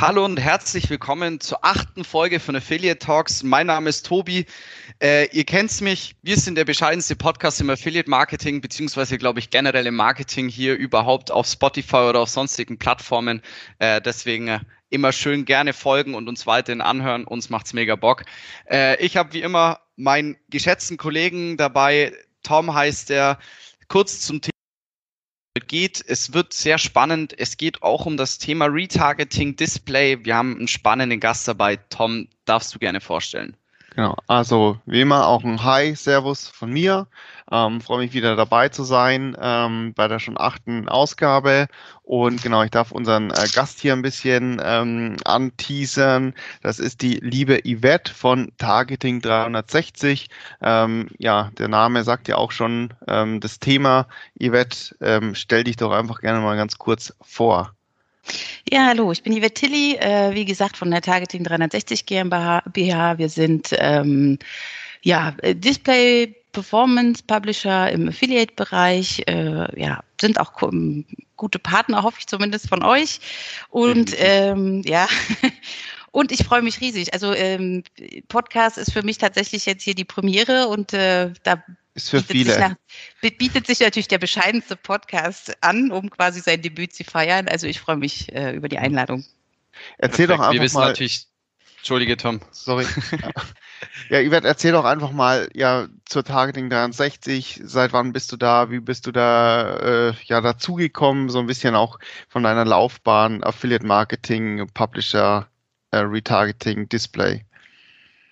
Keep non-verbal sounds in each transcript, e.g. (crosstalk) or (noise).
Hallo und herzlich willkommen zur achten Folge von Affiliate Talks. Mein Name ist Tobi. Äh, ihr kennt mich. Wir sind der bescheidenste Podcast im Affiliate Marketing, beziehungsweise, glaube ich, generell im Marketing hier überhaupt auf Spotify oder auf sonstigen Plattformen. Äh, deswegen äh, immer schön gerne folgen und uns weiterhin anhören. Uns macht's mega Bock. Äh, ich habe wie immer meinen geschätzten Kollegen dabei. Tom heißt der. Kurz zum Thema geht. Es wird sehr spannend. Es geht auch um das Thema Retargeting Display. Wir haben einen spannenden Gast dabei. Tom, darfst du gerne vorstellen? Genau, also wie immer auch ein Hi, Servus von mir. Ähm, Freue mich wieder dabei zu sein ähm, bei der schon achten Ausgabe. Und genau, ich darf unseren äh, Gast hier ein bisschen ähm, anteasern. Das ist die liebe Yvette von Targeting 360. Ähm, ja, der Name sagt ja auch schon ähm, das Thema. Yvette, ähm, stell dich doch einfach gerne mal ganz kurz vor. Ja, hallo, ich bin Yvette Tilly, äh, wie gesagt, von der Targeting 360 GmbH. Wir sind ähm, ja, Display Performance Publisher im Affiliate-Bereich, äh, ja, sind auch gute Partner, hoffe ich zumindest von euch. Und ähm, ja, (laughs) und ich freue mich riesig. Also ähm, Podcast ist für mich tatsächlich jetzt hier die Premiere und äh, da ist für viele. Sich nach, bietet sich natürlich der bescheidenste Podcast an, um quasi sein Debüt zu feiern. Also ich freue mich äh, über die Einladung. Erzähl Perfekt. doch einfach Wir wissen mal. natürlich. Entschuldige, Tom. Sorry. (laughs) ja, Yvette, erzähl doch einfach mal ja zur Targeting 63. Seit wann bist du da? Wie bist du da äh, ja dazugekommen? So ein bisschen auch von deiner Laufbahn, Affiliate Marketing, Publisher, äh, Retargeting, Display.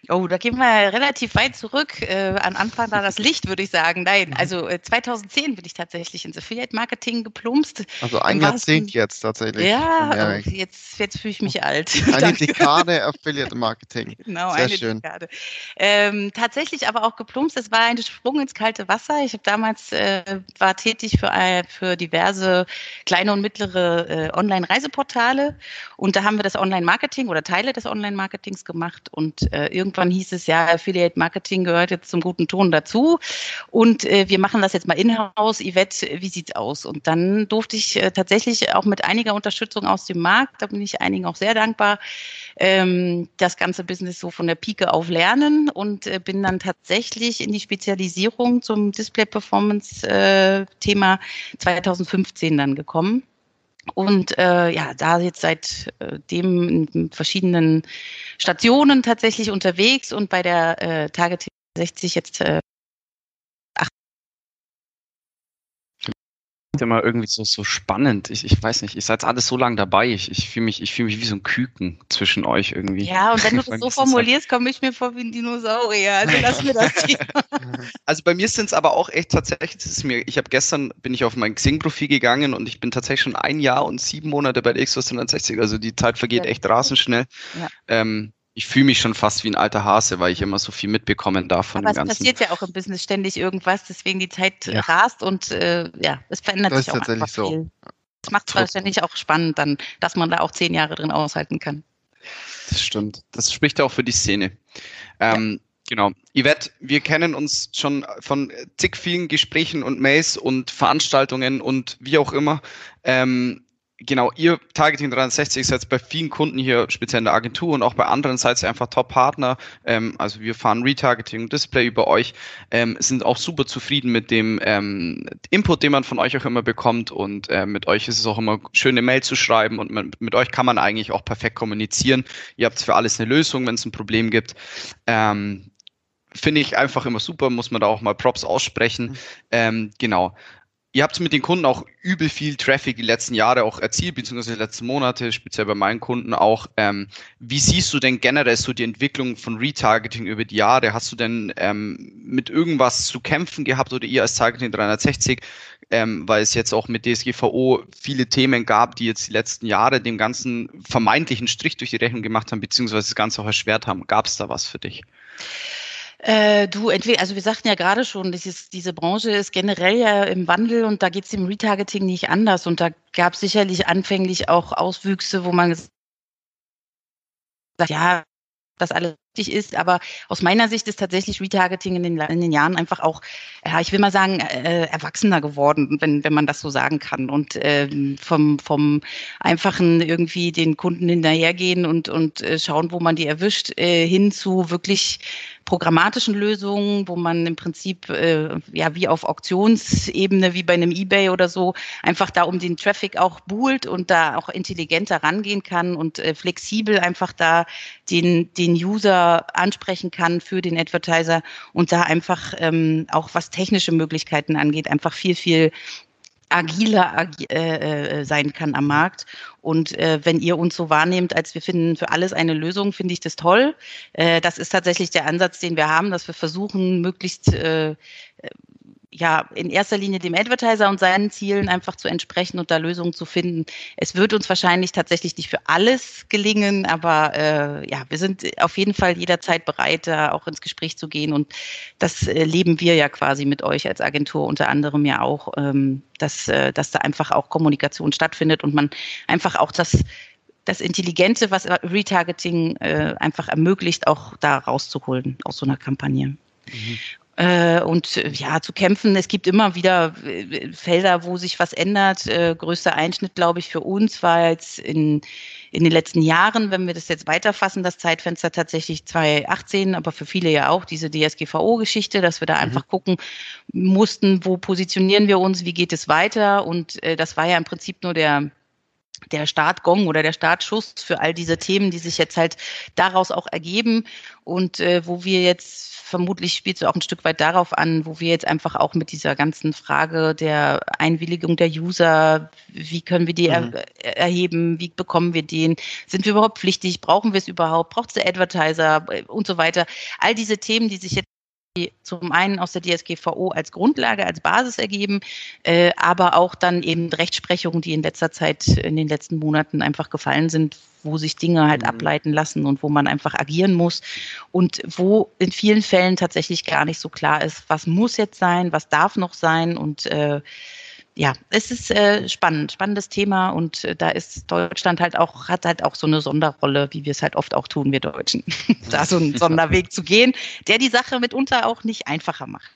Oh, da gehen wir relativ weit zurück. Äh, an Anfang war das (laughs) Licht, würde ich sagen. Nein, mhm. also äh, 2010 bin ich tatsächlich ins Affiliate-Marketing geplumpst. Also ein Jahrzehnt jetzt tatsächlich. Ja, oh, jetzt, jetzt fühle ich mich alt. (laughs) Eine Dekade Affiliate-Marketing. (laughs) Genau, Sehr eine schön. Dekade. Ähm, tatsächlich aber auch geplumpst. Es war ein Sprung ins kalte Wasser. Ich habe damals äh, war tätig für, für diverse kleine und mittlere äh, Online-Reiseportale und da haben wir das Online-Marketing oder Teile des Online-Marketings gemacht und äh, irgendwann hieß es ja, Affiliate Marketing gehört jetzt zum guten Ton dazu. Und äh, wir machen das jetzt mal in-house. Yvette, wie sieht's aus? Und dann durfte ich äh, tatsächlich auch mit einiger Unterstützung aus dem Markt, da bin ich einigen auch sehr dankbar, ähm, das ganze Business so von der Pike auf lernen und äh, bin dann tatsächlich in die Spezialisierung zum Display Performance äh, Thema 2015 dann gekommen. Und äh, ja, da jetzt seitdem äh, in verschiedenen Stationen tatsächlich unterwegs und bei der äh, Target 60 jetzt äh, immer irgendwie so, so spannend. Ich, ich weiß nicht, ihr seid alles so lange dabei. Ich, ich fühle mich, fühl mich wie so ein Küken zwischen euch irgendwie. Ja, und wenn du (laughs) das so formulierst, komme ich mir vor wie ein Dinosaurier. Also lass mir das hier. (laughs) Also bei mir sind es aber auch echt tatsächlich, ist mir, ich habe gestern, bin ich auf mein Xing-Profil gegangen und ich bin tatsächlich schon ein Jahr und sieben Monate bei der Xbox 360. Also die Zeit vergeht ja. echt rasend schnell. Ja. Ähm, ich fühle mich schon fast wie ein alter Hase, weil ich immer so viel mitbekommen darf von Aber dem Ganzen. es passiert ja auch im Business ständig irgendwas, deswegen die Zeit ja. rast und äh, ja, es verändert das sich auch einfach so. viel. Das macht es wahrscheinlich auch spannend dann, dass man da auch zehn Jahre drin aushalten kann. Das stimmt. Das spricht auch für die Szene. Ähm, ja. Genau. Yvette, wir kennen uns schon von zig vielen Gesprächen und Mails und Veranstaltungen und wie auch immer. Ähm, genau, ihr Targeting 360 ist jetzt bei vielen Kunden hier, speziell in der Agentur und auch bei anderen seid ihr einfach Top-Partner. Ähm, also wir fahren Retargeting und Display über euch, ähm, sind auch super zufrieden mit dem ähm, Input, den man von euch auch immer bekommt und äh, mit euch ist es auch immer schön, eine Mail zu schreiben und mit, mit euch kann man eigentlich auch perfekt kommunizieren. Ihr habt für alles eine Lösung, wenn es ein Problem gibt. Ähm, Finde ich einfach immer super, muss man da auch mal Props aussprechen. Mhm. Ähm, genau ihr habt mit den Kunden auch übel viel Traffic die letzten Jahre auch erzielt, beziehungsweise die letzten Monate, speziell bei meinen Kunden auch. Ähm, wie siehst du denn generell so die Entwicklung von Retargeting über die Jahre? Hast du denn ähm, mit irgendwas zu kämpfen gehabt oder ihr als Targeting 360, ähm, weil es jetzt auch mit DSGVO viele Themen gab, die jetzt die letzten Jahre dem ganzen vermeintlichen Strich durch die Rechnung gemacht haben, beziehungsweise das Ganze auch erschwert haben? Gab es da was für dich? Äh, du, entweder, also wir sagten ja gerade schon, dieses, diese Branche ist generell ja im Wandel und da geht es im Retargeting nicht anders. Und da gab es sicherlich anfänglich auch Auswüchse, wo man gesagt ja, das alles richtig ist. Aber aus meiner Sicht ist tatsächlich Retargeting in den, in den Jahren einfach auch, ja, ich will mal sagen, äh, erwachsener geworden, wenn, wenn man das so sagen kann. Und ähm, vom, vom einfachen irgendwie den Kunden hinterhergehen und, und äh, schauen, wo man die erwischt, äh, hin zu wirklich programmatischen Lösungen, wo man im Prinzip äh, ja wie auf Auktionsebene, wie bei einem eBay oder so, einfach da um den Traffic auch buhlt und da auch intelligenter rangehen kann und äh, flexibel einfach da den, den User ansprechen kann für den Advertiser und da einfach ähm, auch was technische Möglichkeiten angeht, einfach viel, viel agiler ag äh, äh, sein kann am Markt. Und äh, wenn ihr uns so wahrnehmt, als wir finden für alles eine Lösung, finde ich das toll. Äh, das ist tatsächlich der Ansatz, den wir haben, dass wir versuchen, möglichst äh, ja, in erster Linie dem Advertiser und seinen Zielen einfach zu entsprechen und da Lösungen zu finden. Es wird uns wahrscheinlich tatsächlich nicht für alles gelingen, aber äh, ja, wir sind auf jeden Fall jederzeit bereit, da auch ins Gespräch zu gehen und das äh, leben wir ja quasi mit euch als Agentur unter anderem ja auch, ähm, dass, äh, dass da einfach auch Kommunikation stattfindet und man einfach auch das das Intelligente, was Retargeting äh, einfach ermöglicht, auch da rauszuholen aus so einer Kampagne. Mhm. Äh, und ja, zu kämpfen. Es gibt immer wieder äh, Felder, wo sich was ändert. Äh, größter Einschnitt, glaube ich, für uns war jetzt in, in den letzten Jahren, wenn wir das jetzt weiterfassen, das Zeitfenster tatsächlich 2018, aber für viele ja auch diese DSGVO-Geschichte, dass wir da mhm. einfach gucken mussten, wo positionieren wir uns, wie geht es weiter. Und das war ja im Prinzip nur der der Startgong oder der Startschuss für all diese Themen, die sich jetzt halt daraus auch ergeben und äh, wo wir jetzt vermutlich spielt es auch ein Stück weit darauf an, wo wir jetzt einfach auch mit dieser ganzen Frage der Einwilligung der User, wie können wir die mhm. er erheben, wie bekommen wir den, sind wir überhaupt pflichtig, brauchen wir es überhaupt, braucht es der Advertiser äh, und so weiter. All diese Themen, die sich jetzt zum einen aus der DSGVO als Grundlage, als Basis ergeben, äh, aber auch dann eben Rechtsprechungen, die in letzter Zeit, in den letzten Monaten einfach gefallen sind, wo sich Dinge halt mhm. ableiten lassen und wo man einfach agieren muss und wo in vielen Fällen tatsächlich gar nicht so klar ist, was muss jetzt sein, was darf noch sein und äh, ja, es ist äh, spannend, spannendes Thema und äh, da ist Deutschland halt auch, hat halt auch so eine Sonderrolle, wie wir es halt oft auch tun, wir Deutschen, (laughs) da so einen (laughs) Sonderweg zu gehen, der die Sache mitunter auch nicht einfacher macht.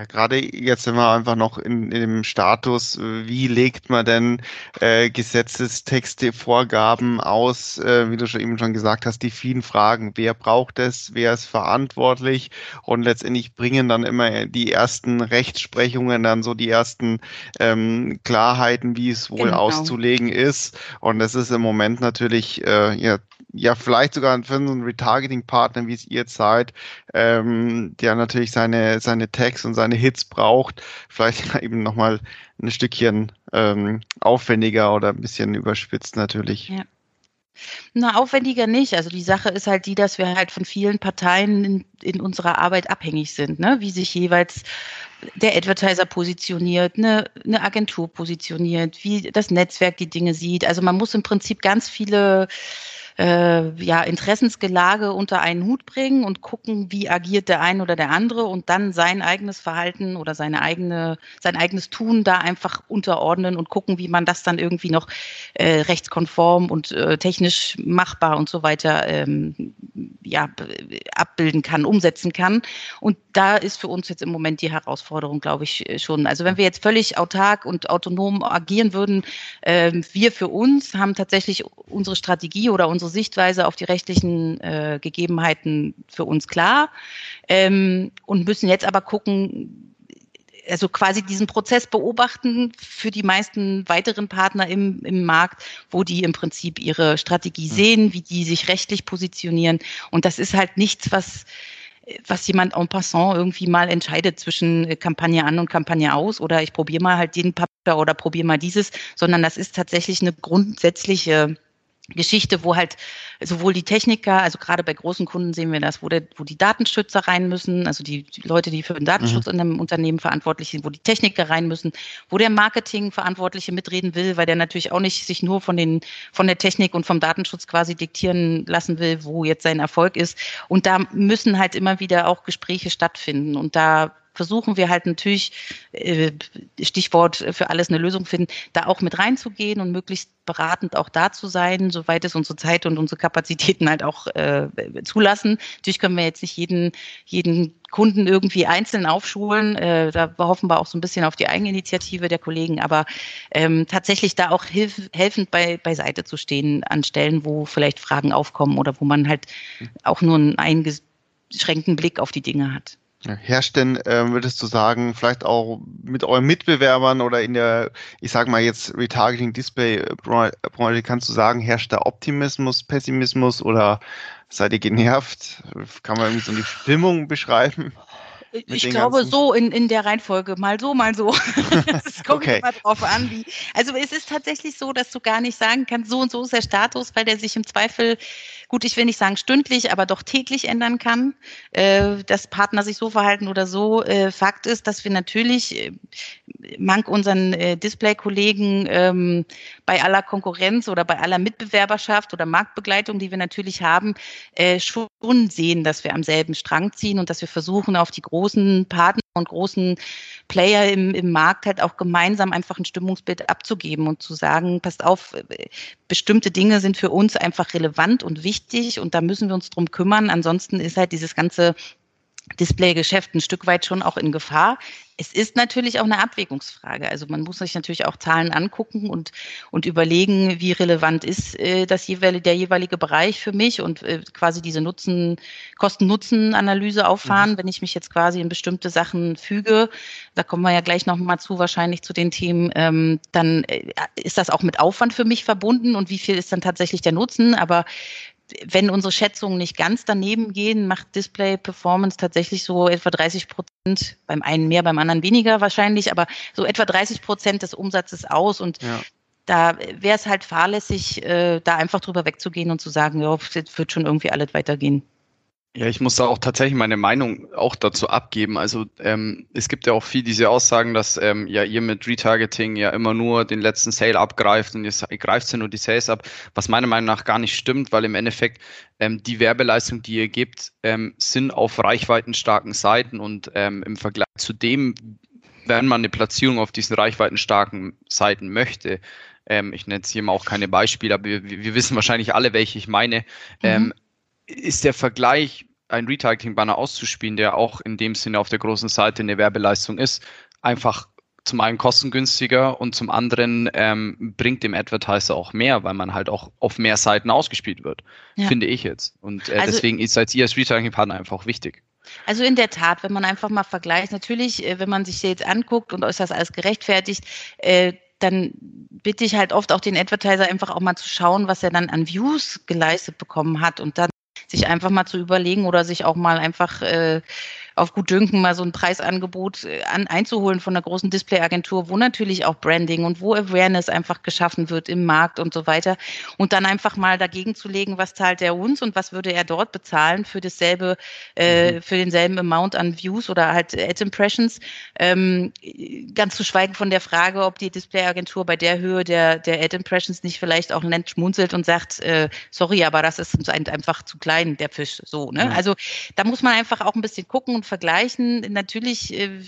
Ja, gerade jetzt sind wir einfach noch in, in dem Status, wie legt man denn äh, Gesetzestexte, Vorgaben aus, äh, wie du schon eben schon gesagt hast, die vielen Fragen, wer braucht es, wer ist verantwortlich und letztendlich bringen dann immer die ersten Rechtsprechungen, dann so die ersten ähm, Klarheiten, wie es wohl genau. auszulegen ist und das ist im Moment natürlich äh, ja ja, vielleicht sogar für einen Retargeting-Partner, wie es ihr seid, ähm, der natürlich seine, seine Tags und seine Hits braucht, vielleicht (laughs) eben nochmal ein Stückchen ähm, aufwendiger oder ein bisschen überspitzt natürlich. Ja. Na, aufwendiger nicht. Also die Sache ist halt die, dass wir halt von vielen Parteien in, in unserer Arbeit abhängig sind, ne? wie sich jeweils der Advertiser positioniert, eine, eine Agentur positioniert, wie das Netzwerk die Dinge sieht. Also man muss im Prinzip ganz viele äh, ja, Interessensgelage unter einen Hut bringen und gucken, wie agiert der eine oder der andere und dann sein eigenes Verhalten oder seine eigene, sein eigenes Tun da einfach unterordnen und gucken, wie man das dann irgendwie noch äh, rechtskonform und äh, technisch machbar und so weiter ähm, ja, abbilden kann, umsetzen kann. Und da ist für uns jetzt im Moment die Herausforderung, glaube ich, schon. Also wenn wir jetzt völlig autark und autonom agieren würden, äh, wir für uns haben tatsächlich unsere Strategie oder unsere Sichtweise auf die rechtlichen äh, Gegebenheiten für uns klar ähm, und müssen jetzt aber gucken, also quasi diesen Prozess beobachten für die meisten weiteren Partner im, im Markt, wo die im Prinzip ihre Strategie hm. sehen, wie die sich rechtlich positionieren. Und das ist halt nichts, was was jemand en passant irgendwie mal entscheidet zwischen äh, Kampagne an und Kampagne aus oder ich probiere mal halt den Papier oder probiere mal dieses, sondern das ist tatsächlich eine grundsätzliche Geschichte, wo halt sowohl die Techniker, also gerade bei großen Kunden sehen wir das, wo, der, wo die Datenschützer rein müssen, also die, die Leute, die für den Datenschutz mhm. in einem Unternehmen verantwortlich sind, wo die Techniker rein müssen, wo der Marketingverantwortliche mitreden will, weil der natürlich auch nicht sich nur von den von der Technik und vom Datenschutz quasi diktieren lassen will, wo jetzt sein Erfolg ist. Und da müssen halt immer wieder auch Gespräche stattfinden. Und da versuchen wir halt natürlich, äh, Stichwort für alles eine Lösung finden, da auch mit reinzugehen und möglichst beratend auch da zu sein, soweit es unsere Zeit und unsere Kapazitäten halt auch äh, zulassen. Natürlich können wir jetzt nicht jeden, jeden Kunden irgendwie einzeln aufschulen. Äh, da hoffen wir auch so ein bisschen auf die Eigeninitiative der Kollegen, aber ähm, tatsächlich da auch hilf, helfend bei, beiseite zu stehen an Stellen, wo vielleicht Fragen aufkommen oder wo man halt auch nur einen eingeschränkten Blick auf die Dinge hat. Herrscht denn, äh, würdest du sagen, vielleicht auch mit euren Mitbewerbern oder in der, ich sage mal jetzt Retargeting Display Branche, kannst du sagen, herrscht da Optimismus, Pessimismus oder seid ihr genervt? Kann man irgendwie so eine Stimmung beschreiben? Ich glaube so in, in der Reihenfolge, mal so, mal so. (laughs) Es kommt okay. immer drauf an, wie. Also es ist tatsächlich so, dass du gar nicht sagen kannst, so und so ist der Status, weil der sich im Zweifel, gut, ich will nicht sagen stündlich, aber doch täglich ändern kann, äh, dass Partner sich so verhalten oder so. Äh, Fakt ist, dass wir natürlich äh, mank unseren äh, Display-Kollegen ähm, bei aller Konkurrenz oder bei aller Mitbewerberschaft oder Marktbegleitung, die wir natürlich haben, äh, schon sehen, dass wir am selben Strang ziehen und dass wir versuchen, auf die großen Partner und großen Player im, im Markt halt auch gemeinsam einfach ein Stimmungsbild abzugeben und zu sagen, passt auf, äh, bestimmte Dinge sind für uns einfach relevant und wichtig und da müssen wir uns drum kümmern. Ansonsten ist halt dieses ganze Displaygeschäft ein Stück weit schon auch in Gefahr. Es ist natürlich auch eine Abwägungsfrage. Also man muss sich natürlich auch Zahlen angucken und, und überlegen, wie relevant ist äh, das jeweilige, der jeweilige Bereich für mich und äh, quasi diese Nutzen, Kosten-Nutzen-Analyse auffahren, mhm. wenn ich mich jetzt quasi in bestimmte Sachen füge. Da kommen wir ja gleich nochmal zu, wahrscheinlich zu den Themen. Ähm, dann äh, ist das auch mit Aufwand für mich verbunden und wie viel ist dann tatsächlich der Nutzen? Aber wenn unsere Schätzungen nicht ganz daneben gehen, macht Display Performance tatsächlich so etwa 30 Prozent, beim einen mehr, beim anderen weniger wahrscheinlich, aber so etwa 30 Prozent des Umsatzes aus und ja. da wäre es halt fahrlässig, äh, da einfach drüber wegzugehen und zu sagen, ja, es wird schon irgendwie alles weitergehen. Ja, ich muss da auch tatsächlich meine Meinung auch dazu abgeben. Also ähm, es gibt ja auch viel diese Aussagen, dass ähm, ja ihr mit Retargeting ja immer nur den letzten Sale abgreift und ihr greift ja nur die Sales ab, was meiner Meinung nach gar nicht stimmt, weil im Endeffekt ähm, die Werbeleistung, die ihr gebt, ähm, sind auf reichweitenstarken Seiten und ähm, im Vergleich zu dem, wenn man eine Platzierung auf diesen reichweitenstarken Seiten möchte, ähm, ich nenne jetzt hier mal auch keine Beispiele, aber wir, wir wissen wahrscheinlich alle, welche ich meine, mhm ist der Vergleich, ein Retargeting-Banner auszuspielen, der auch in dem Sinne auf der großen Seite eine Werbeleistung ist, einfach zum einen kostengünstiger und zum anderen ähm, bringt dem Advertiser auch mehr, weil man halt auch auf mehr Seiten ausgespielt wird, ja. finde ich jetzt. Und äh, also, deswegen ist als ihr als Retargeting-Partner einfach wichtig. Also in der Tat, wenn man einfach mal vergleicht, natürlich, äh, wenn man sich jetzt anguckt und ist das alles gerechtfertigt, äh, dann bitte ich halt oft auch den Advertiser einfach auch mal zu schauen, was er dann an Views geleistet bekommen hat und dann sich einfach mal zu überlegen oder sich auch mal einfach äh, auf gut Dünken mal so ein Preisangebot äh, an, einzuholen von einer großen Displayagentur, wo natürlich auch Branding und wo Awareness einfach geschaffen wird im Markt und so weiter. Und dann einfach mal dagegen zu legen, was zahlt er uns und was würde er dort bezahlen für dasselbe, äh, mhm. für denselben Amount an Views oder halt Ad Impressions. Ähm, ganz zu schweigen von der Frage, ob die Displayagentur bei der Höhe der, der Ad Impressions nicht vielleicht auch nett schmunzelt und sagt, äh, sorry, aber das ist uns einfach zu klein, der Fisch. So, ne? Mhm. Also da muss man einfach auch ein bisschen gucken und vergleichen. Natürlich äh,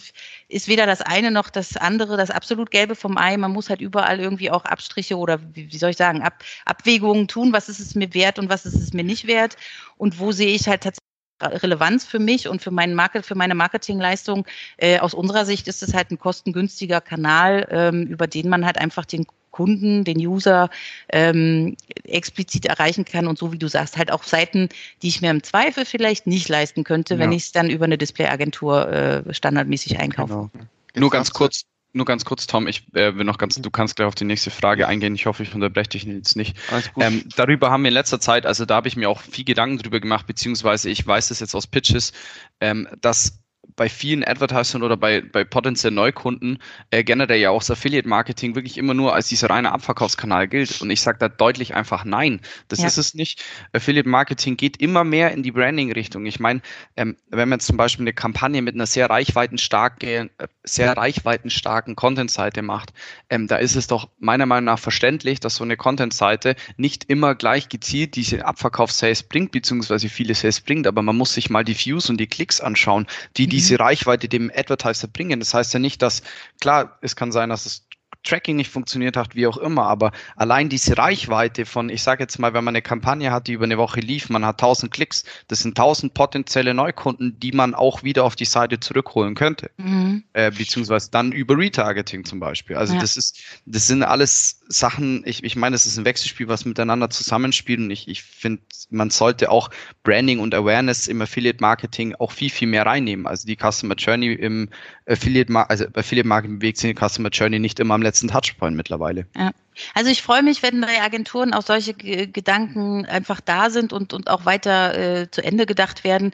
ist weder das eine noch das andere das absolut Gelbe vom Ei. Man muss halt überall irgendwie auch Abstriche oder wie soll ich sagen, Ab, Abwägungen tun. Was ist es mir wert und was ist es mir nicht wert? Und wo sehe ich halt tatsächlich Relevanz für mich und für meinen Market, für meine Marketingleistung. Äh, aus unserer Sicht ist es halt ein kostengünstiger Kanal, ähm, über den man halt einfach den Kunden, den User ähm, explizit erreichen kann und so wie du sagst, halt auch Seiten, die ich mir im Zweifel vielleicht nicht leisten könnte, ja. wenn ich es dann über eine Displayagentur äh, standardmäßig einkaufe. Genau. Nur ganz kurz, nur ganz kurz, Tom, ich äh, will noch ganz, du kannst gleich auf die nächste Frage eingehen. Ich hoffe, ich unterbreche dich jetzt nicht. Ähm, darüber haben wir in letzter Zeit, also da habe ich mir auch viel Gedanken drüber gemacht, beziehungsweise ich weiß das jetzt aus Pitches, ähm, dass bei vielen Advertisern oder bei, bei potenziellen Neukunden äh, generell ja auch das Affiliate-Marketing wirklich immer nur als dieser reine Abverkaufskanal gilt. Und ich sage da deutlich einfach nein. Das ja. ist es nicht. Affiliate-Marketing geht immer mehr in die Branding-Richtung. Ich meine, ähm, wenn man zum Beispiel eine Kampagne mit einer sehr reichweitenstarken, äh, sehr reichweitenstarken Content-Seite macht, ähm, da ist es doch meiner Meinung nach verständlich, dass so eine Content-Seite nicht immer gleich gezielt diese Abverkaufs-Sales bringt, beziehungsweise viele Sales bringt, aber man muss sich mal die Views und die Klicks anschauen, die mhm. Diese Reichweite dem Advertiser bringen. Das heißt ja nicht, dass, klar, es kann sein, dass es Tracking nicht funktioniert hat, wie auch immer, aber allein diese Reichweite von, ich sage jetzt mal, wenn man eine Kampagne hat, die über eine Woche lief, man hat 1000 Klicks, das sind 1000 potenzielle Neukunden, die man auch wieder auf die Seite zurückholen könnte, mhm. äh, beziehungsweise dann über Retargeting zum Beispiel. Also ja. das ist, das sind alles Sachen, ich, ich meine, es ist ein Wechselspiel, was miteinander zusammenspielt und ich, ich finde, man sollte auch Branding und Awareness im Affiliate Marketing auch viel, viel mehr reinnehmen. Also die Customer Journey im Affiliate, also Affiliate Marketing bewegt sich die Customer Journey nicht immer am letzten Touchpoint mittlerweile. Ja. Also ich freue mich, wenn bei Agenturen auch solche Gedanken einfach da sind und, und auch weiter äh, zu Ende gedacht werden,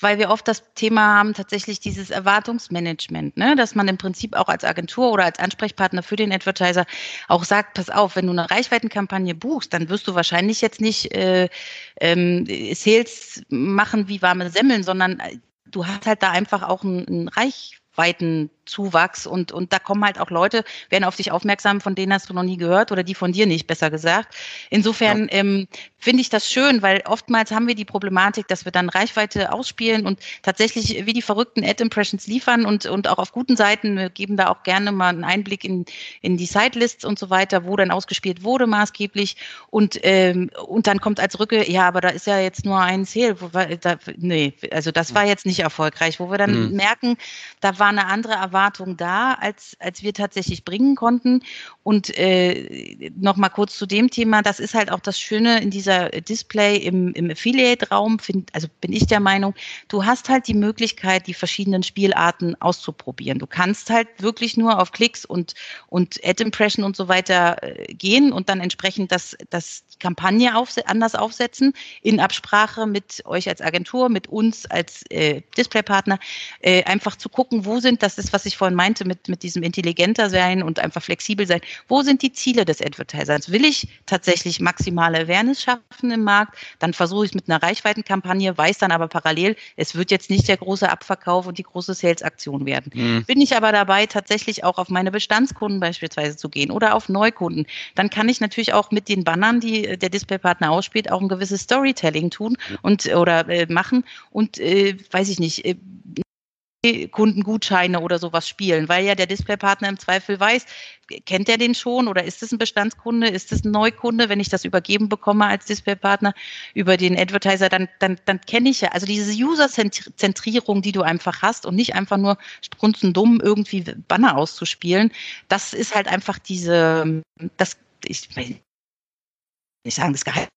weil wir oft das Thema haben, tatsächlich dieses Erwartungsmanagement, ne? dass man im Prinzip auch als Agentur oder als Ansprechpartner für den Advertiser auch sagt, pass auf, wenn du eine Reichweitenkampagne buchst, dann wirst du wahrscheinlich jetzt nicht äh, ähm, Sales machen wie warme Semmeln, sondern äh, du hast halt da einfach auch ein, ein Reichweiten Zuwachs und, und da kommen halt auch Leute, werden auf dich aufmerksam, von denen hast du noch nie gehört oder die von dir nicht, besser gesagt. Insofern ja. ähm, finde ich das schön, weil oftmals haben wir die Problematik, dass wir dann Reichweite ausspielen und tatsächlich wie die verrückten Ad-Impressions liefern und, und auch auf guten Seiten, wir geben da auch gerne mal einen Einblick in, in die Sitelists und so weiter, wo dann ausgespielt wurde maßgeblich und, ähm, und dann kommt als Rücke, ja, aber da ist ja jetzt nur ein Sale, wo wir, da, nee, also das war jetzt nicht erfolgreich, wo wir dann mhm. merken, da war eine andere Erwartung da, als, als wir tatsächlich bringen konnten. Und äh, nochmal kurz zu dem Thema, das ist halt auch das Schöne in dieser Display im, im Affiliate-Raum, also bin ich der Meinung, du hast halt die Möglichkeit, die verschiedenen Spielarten auszuprobieren. Du kannst halt wirklich nur auf Klicks und, und Ad-Impression und so weiter äh, gehen und dann entsprechend das, das Kampagne aufse anders aufsetzen, in Absprache mit euch als Agentur, mit uns als äh, Displaypartner, äh, einfach zu gucken, wo sind, das ist, was ich vorhin meinte, mit, mit diesem intelligenter sein und einfach flexibel sein, wo sind die Ziele des Advertisers? Will ich tatsächlich maximale Awareness schaffen im Markt, dann versuche ich es mit einer Reichweitenkampagne, weiß dann aber parallel, es wird jetzt nicht der große Abverkauf und die große Sales-Aktion werden. Mhm. Bin ich aber dabei, tatsächlich auch auf meine Bestandskunden beispielsweise zu gehen oder auf Neukunden, dann kann ich natürlich auch mit den Bannern, die der Displaypartner ausspielt, auch ein gewisses Storytelling tun und oder äh, machen und äh, weiß ich nicht, äh, Kundengutscheine oder sowas spielen, weil ja der Displaypartner im Zweifel weiß, kennt er den schon oder ist es ein Bestandskunde, ist es ein Neukunde, wenn ich das übergeben bekomme als Displaypartner über den Advertiser, dann, dann, dann kenne ich ja, also diese User-Zentrierung, die du einfach hast und nicht einfach nur strunzendumm irgendwie Banner auszuspielen, das ist halt einfach diese, das, ich, ich sagen, das Geheimnis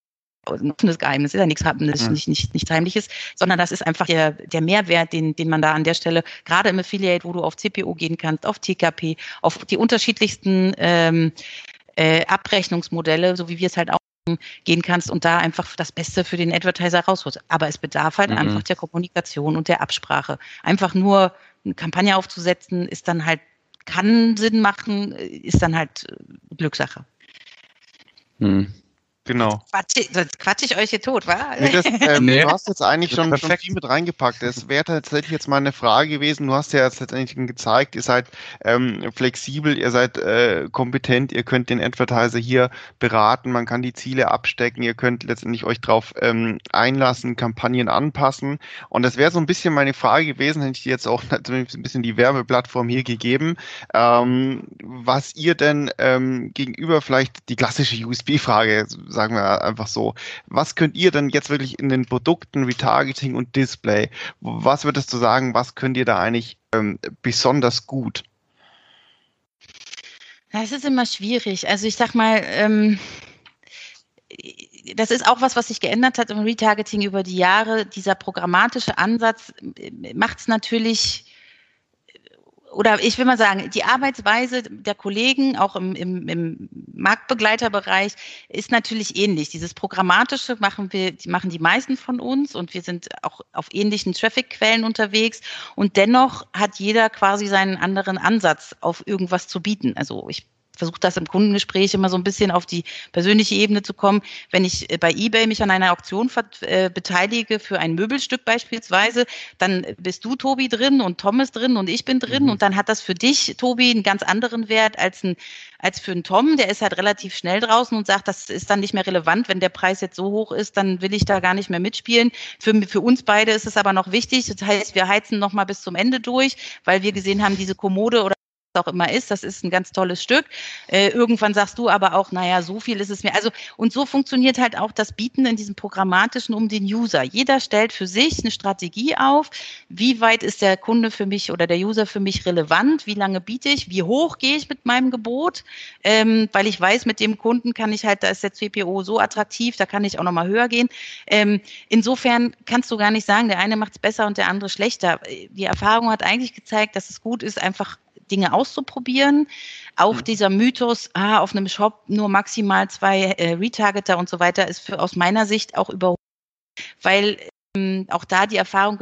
ein offenes Geheimnis, ist ja nichts, nicht, nicht, nicht, nichts Heimliches, sondern das ist einfach der, der Mehrwert, den, den man da an der Stelle, gerade im Affiliate, wo du auf CPO gehen kannst, auf TKP, auf die unterschiedlichsten ähm, äh, Abrechnungsmodelle, so wie wir es halt auch gehen kannst und da einfach das Beste für den Advertiser rausholst. Aber es bedarf halt mhm. einfach der Kommunikation und der Absprache. Einfach nur eine Kampagne aufzusetzen, ist dann halt, kann Sinn machen, ist dann halt äh, Glückssache. Mhm. Genau. Quatsch, sonst quatsch ich euch hier tot, wa? Nee, das, (laughs) ähm, nee. Du hast jetzt eigentlich schon, schon, viel mit reingepackt. Es wäre tatsächlich jetzt mal eine Frage gewesen. Du hast ja jetzt letztendlich gezeigt, ihr seid ähm, flexibel, ihr seid äh, kompetent, ihr könnt den Advertiser hier beraten, man kann die Ziele abstecken, ihr könnt letztendlich euch drauf ähm, einlassen, Kampagnen anpassen. Und das wäre so ein bisschen meine Frage gewesen, hätte ich dir jetzt auch (laughs) ein bisschen die Werbeplattform hier gegeben, ähm, was ihr denn ähm, gegenüber vielleicht die klassische USB-Frage sagen wir einfach so. Was könnt ihr denn jetzt wirklich in den Produkten Retargeting und Display, was würdest du sagen, was könnt ihr da eigentlich ähm, besonders gut? Das ist immer schwierig. Also ich sag mal, ähm, das ist auch was, was sich geändert hat im Retargeting über die Jahre. Dieser programmatische Ansatz äh, macht es natürlich oder ich will mal sagen, die Arbeitsweise der Kollegen, auch im, im, im Marktbegleiterbereich, ist natürlich ähnlich. Dieses Programmatische machen wir, die machen die meisten von uns und wir sind auch auf ähnlichen Traffic-Quellen unterwegs. Und dennoch hat jeder quasi seinen anderen Ansatz, auf irgendwas zu bieten. Also ich versuche das im Kundengespräch immer so ein bisschen auf die persönliche Ebene zu kommen. Wenn ich äh, bei eBay mich an einer Auktion äh, beteilige für ein Möbelstück beispielsweise, dann bist du, Tobi, drin und Tom ist drin und ich bin drin mhm. und dann hat das für dich, Tobi, einen ganz anderen Wert als, ein, als für einen Tom. Der ist halt relativ schnell draußen und sagt, das ist dann nicht mehr relevant. Wenn der Preis jetzt so hoch ist, dann will ich da gar nicht mehr mitspielen. Für, für uns beide ist es aber noch wichtig. Das heißt, wir heizen noch mal bis zum Ende durch, weil wir gesehen haben, diese Kommode oder auch immer ist, das ist ein ganz tolles Stück. Äh, irgendwann sagst du aber auch, naja, so viel ist es mir. Also, und so funktioniert halt auch das Bieten in diesem Programmatischen um den User. Jeder stellt für sich eine Strategie auf. Wie weit ist der Kunde für mich oder der User für mich relevant? Wie lange biete ich? Wie hoch gehe ich mit meinem Gebot? Ähm, weil ich weiß, mit dem Kunden kann ich halt, da ist der CPO so attraktiv, da kann ich auch nochmal höher gehen. Ähm, insofern kannst du gar nicht sagen, der eine macht es besser und der andere schlechter. Die Erfahrung hat eigentlich gezeigt, dass es gut ist, einfach Dinge auszuprobieren. Auch mhm. dieser Mythos, ah, auf einem Shop nur maximal zwei äh, Retargeter und so weiter, ist für, aus meiner Sicht auch überholt, weil ähm, auch da die Erfahrung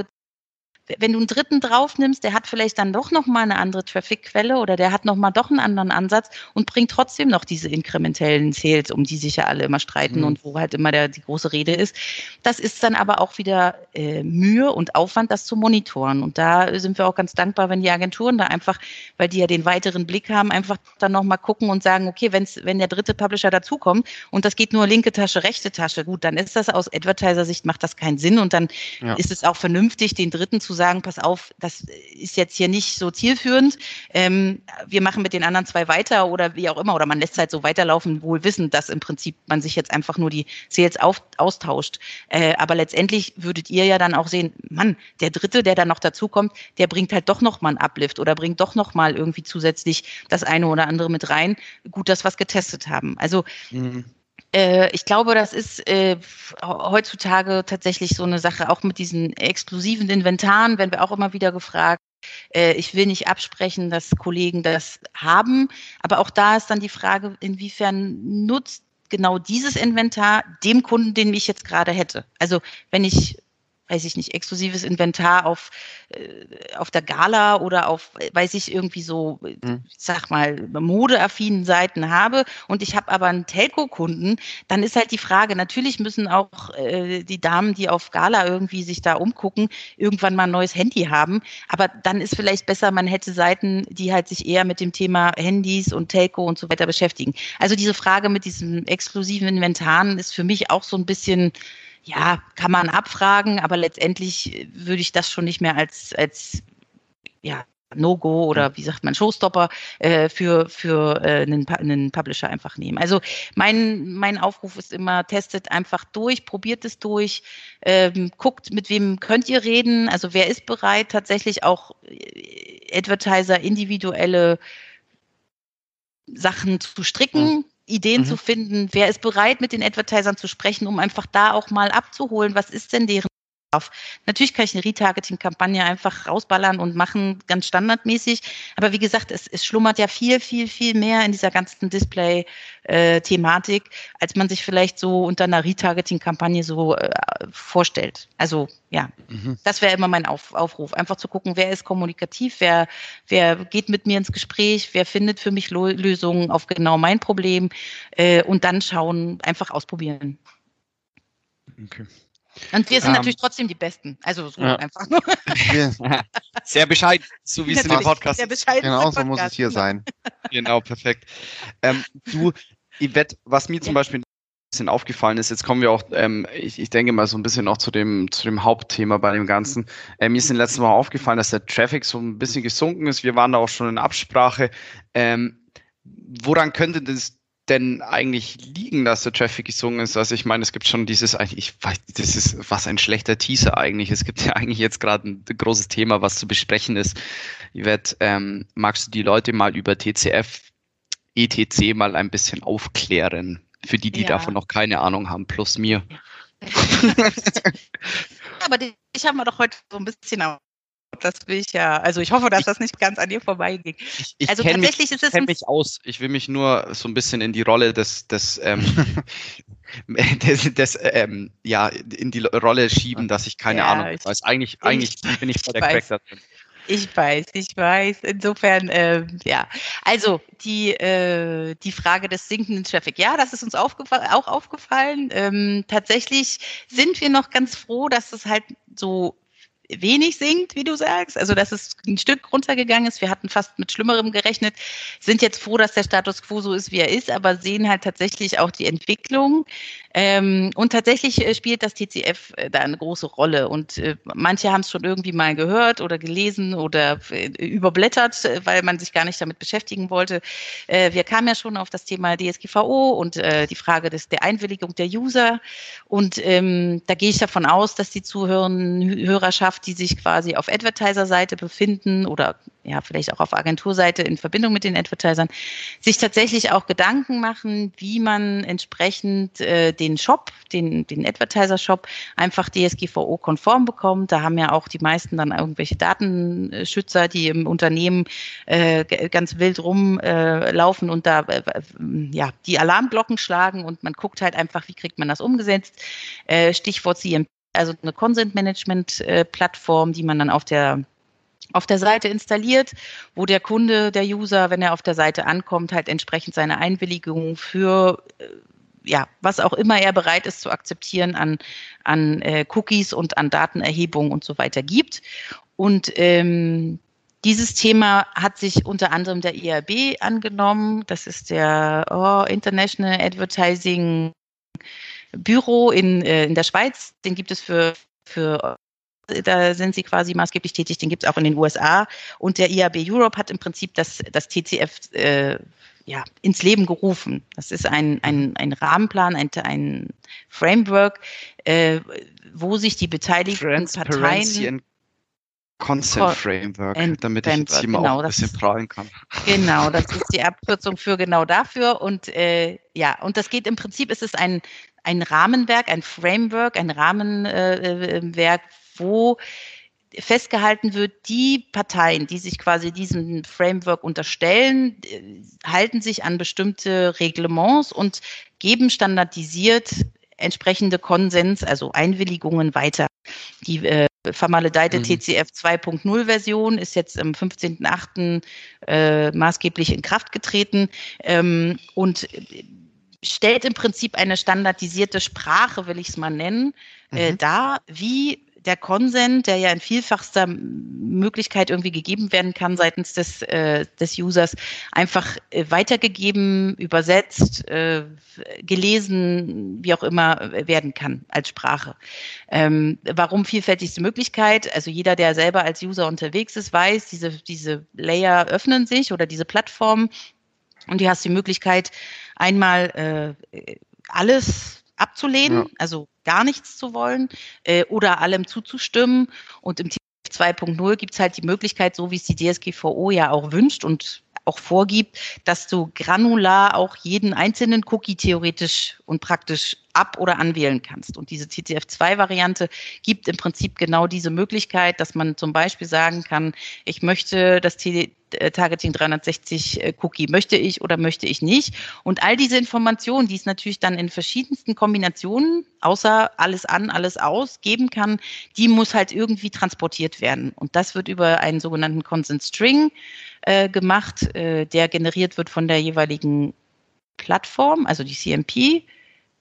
wenn du einen dritten drauf nimmst, der hat vielleicht dann doch nochmal eine andere Traffic-Quelle oder der hat nochmal doch einen anderen Ansatz und bringt trotzdem noch diese inkrementellen Sales, um die sich ja alle immer streiten mhm. und wo halt immer der, die große Rede ist. Das ist dann aber auch wieder äh, Mühe und Aufwand, das zu monitoren. Und da sind wir auch ganz dankbar, wenn die Agenturen da einfach, weil die ja den weiteren Blick haben, einfach dann nochmal gucken und sagen, okay, wenn's, wenn der dritte Publisher dazukommt und das geht nur linke Tasche, rechte Tasche, gut, dann ist das aus Advertiser-Sicht macht das keinen Sinn und dann ja. ist es auch vernünftig, den dritten zu sagen, pass auf, das ist jetzt hier nicht so zielführend. Ähm, wir machen mit den anderen zwei weiter oder wie auch immer. Oder man lässt es halt so weiterlaufen, wohl wissend, dass im Prinzip man sich jetzt einfach nur die Sales auf, austauscht. Äh, aber letztendlich würdet ihr ja dann auch sehen, Mann, der Dritte, der dann noch dazukommt, der bringt halt doch noch mal einen Uplift oder bringt doch noch mal irgendwie zusätzlich das eine oder andere mit rein. Gut, dass wir es getestet haben. Also mhm. Äh, ich glaube, das ist äh, heutzutage tatsächlich so eine Sache, auch mit diesen exklusiven Inventaren, werden wir auch immer wieder gefragt. Äh, ich will nicht absprechen, dass Kollegen das haben, aber auch da ist dann die Frage, inwiefern nutzt genau dieses Inventar dem Kunden, den ich jetzt gerade hätte. Also wenn ich weiß ich nicht, exklusives Inventar auf, äh, auf der Gala oder auf, weiß ich, irgendwie so, mhm. sag mal, modeaffinen Seiten habe und ich habe aber einen Telco-Kunden, dann ist halt die Frage, natürlich müssen auch äh, die Damen, die auf Gala irgendwie sich da umgucken, irgendwann mal ein neues Handy haben. Aber dann ist vielleicht besser, man hätte Seiten, die halt sich eher mit dem Thema Handys und Telco und so weiter beschäftigen. Also diese Frage mit diesem exklusiven Inventaren ist für mich auch so ein bisschen, ja, kann man abfragen, aber letztendlich würde ich das schon nicht mehr als, als ja, No-Go oder wie sagt man, Showstopper äh, für, für äh, einen, einen Publisher einfach nehmen. Also mein, mein Aufruf ist immer, testet einfach durch, probiert es durch, ähm, guckt, mit wem könnt ihr reden, also wer ist bereit, tatsächlich auch äh, Advertiser individuelle Sachen zu stricken, Ideen mhm. zu finden, wer ist bereit, mit den Advertisern zu sprechen, um einfach da auch mal abzuholen, was ist denn deren auf. Natürlich kann ich eine Retargeting-Kampagne einfach rausballern und machen, ganz standardmäßig. Aber wie gesagt, es, es schlummert ja viel, viel, viel mehr in dieser ganzen Display-Thematik, als man sich vielleicht so unter einer Retargeting-Kampagne so äh, vorstellt. Also ja, mhm. das wäre immer mein Auf, Aufruf. Einfach zu gucken, wer ist kommunikativ, wer, wer geht mit mir ins Gespräch, wer findet für mich Lösungen auf genau mein Problem äh, und dann schauen, einfach ausprobieren. Okay. Und wir sind ähm, natürlich trotzdem die Besten. Also so ja. einfach nur. (laughs) Sehr bescheiden, so wie es in dem Podcast ist. Genau, so muss es hier sein. Genau, perfekt. Ähm, du, Yvette, was mir zum. Beispiel ein bisschen aufgefallen ist, jetzt kommen wir auch, ähm, ich, ich, denke mal so ein bisschen noch zu dem, zu dem Hauptthema bei dem Ganzen. Äh, mir ist in letzten Mal aufgefallen, dass der Traffic so ein bisschen gesunken ist. Wir waren da auch schon in Absprache. Ähm, woran könnte das denn eigentlich liegen, dass der Traffic gesungen ist? Also ich meine, es gibt schon dieses, ich weiß, das ist was ein schlechter Teaser eigentlich. Es gibt ja eigentlich jetzt gerade ein großes Thema, was zu besprechen ist. Yvette, ähm, magst du die Leute mal über TCF, ETC mal ein bisschen aufklären? Für die, die ja. davon noch keine Ahnung haben, plus mir. (laughs) Aber ich habe mir doch heute so ein bisschen das will ich ja, also ich hoffe, dass das nicht ganz an dir vorbeiging. Ich, ich also tatsächlich mich, ist es ein- mich aus. Ich will mich nur so ein bisschen in die Rolle des, des, ähm, (laughs) des, des ähm, ja, in die Rolle schieben, dass ich keine Ja, Ahnung ich- weiß. Eigentlich, eigentlich bin (laughs) ich voll der. Crack da drin. Ich weiß, ich weiß. Insofern, äh, ja. Also die, äh, die Frage des sinkenden Traffic. Ja, das ist uns aufgefa auch aufgefallen. Ähm, tatsächlich sind wir noch ganz froh, dass es halt so wenig sinkt, wie du sagst. Also dass es ein Stück runtergegangen ist. Wir hatten fast mit Schlimmerem gerechnet. Sind jetzt froh, dass der Status quo so ist, wie er ist, aber sehen halt tatsächlich auch die Entwicklung. Ähm, und tatsächlich äh, spielt das TCF äh, da eine große Rolle. Und äh, manche haben es schon irgendwie mal gehört oder gelesen oder äh, überblättert, weil man sich gar nicht damit beschäftigen wollte. Äh, wir kamen ja schon auf das Thema DSGVO und äh, die Frage des, der Einwilligung der User. Und ähm, da gehe ich davon aus, dass die Zuhörenden, Hörerschaft, die sich quasi auf Advertiser-Seite befinden oder ja, vielleicht auch auf Agenturseite in Verbindung mit den Advertisern, sich tatsächlich auch Gedanken machen, wie man entsprechend äh, den Shop, den, den Advertiser-Shop einfach DSGVO-konform bekommt. Da haben ja auch die meisten dann irgendwelche Datenschützer, die im Unternehmen äh, ganz wild rumlaufen äh, und da äh, äh, ja, die Alarmglocken schlagen und man guckt halt einfach, wie kriegt man das umgesetzt. Äh, Stichwort CMP, also eine Consent-Management-Plattform, die man dann auf der auf der Seite installiert, wo der Kunde, der User, wenn er auf der Seite ankommt, halt entsprechend seine Einwilligung für äh, ja, was auch immer er bereit ist zu akzeptieren an, an äh, Cookies und an Datenerhebung und so weiter gibt. Und ähm, dieses Thema hat sich unter anderem der IAB angenommen. Das ist der oh, International Advertising Büro in, äh, in der Schweiz. Den gibt es für, für da sind sie quasi maßgeblich tätig, den gibt es auch in den USA. Und der IAB Europe hat im Prinzip das, das TCF äh, ja, ins Leben gerufen. Das ist ein, ein, ein Rahmenplan, ein, ein Framework, äh, wo sich die beteiligten Parteien. Consent Co- Framework, and damit ich jetzt hier mal genau, auch ein das bisschen ist- prahlen kann. Genau, (laughs) das ist die Abkürzung für genau dafür. Und äh, ja, und das geht im Prinzip, ist es ein, ein Rahmenwerk, ein Framework, ein Rahmenwerk, wo festgehalten wird, die Parteien, die sich quasi diesem Framework unterstellen, äh, halten sich an bestimmte Reglements und geben standardisiert entsprechende Konsens, also Einwilligungen weiter. Die äh, vermaledeite Mhm. TCF 2.0 Version ist jetzt am 15.08. Äh, maßgeblich in Kraft getreten ähm, und äh, stellt im Prinzip eine standardisierte Sprache, will ich es mal nennen, äh, Mhm. dar, wie der Konsent, der ja in vielfachster Möglichkeit irgendwie gegeben werden kann seitens des, äh, des Users, einfach äh, weitergegeben, übersetzt, äh, gelesen, wie auch immer äh, werden kann als Sprache. Ähm, warum vielfältigste Möglichkeit? Also jeder, der selber als User unterwegs ist, weiß, diese, diese Layer öffnen sich oder diese Plattformen und du hast die Möglichkeit, einmal äh, alles abzulehnen, Ja. also gar nichts zu wollen äh, oder allem zuzustimmen. Und im TF 2.0 gibt es halt die Möglichkeit, so wie es die DSGVO ja auch wünscht und auch vorgibt, dass du granular auch jeden einzelnen Cookie theoretisch und praktisch ab- oder anwählen kannst. Und diese TTF2-Variante gibt im Prinzip genau diese Möglichkeit, dass man zum Beispiel sagen kann, ich möchte das T äh, Targeting 360 äh, Cookie, möchte ich oder möchte ich nicht. Und all diese Informationen, die es natürlich dann in verschiedensten Kombinationen, außer alles an, alles aus, geben kann, die muss halt irgendwie transportiert werden. Und das wird über einen sogenannten Consent String äh, gemacht, äh, der generiert wird von der jeweiligen Plattform, also die CMP,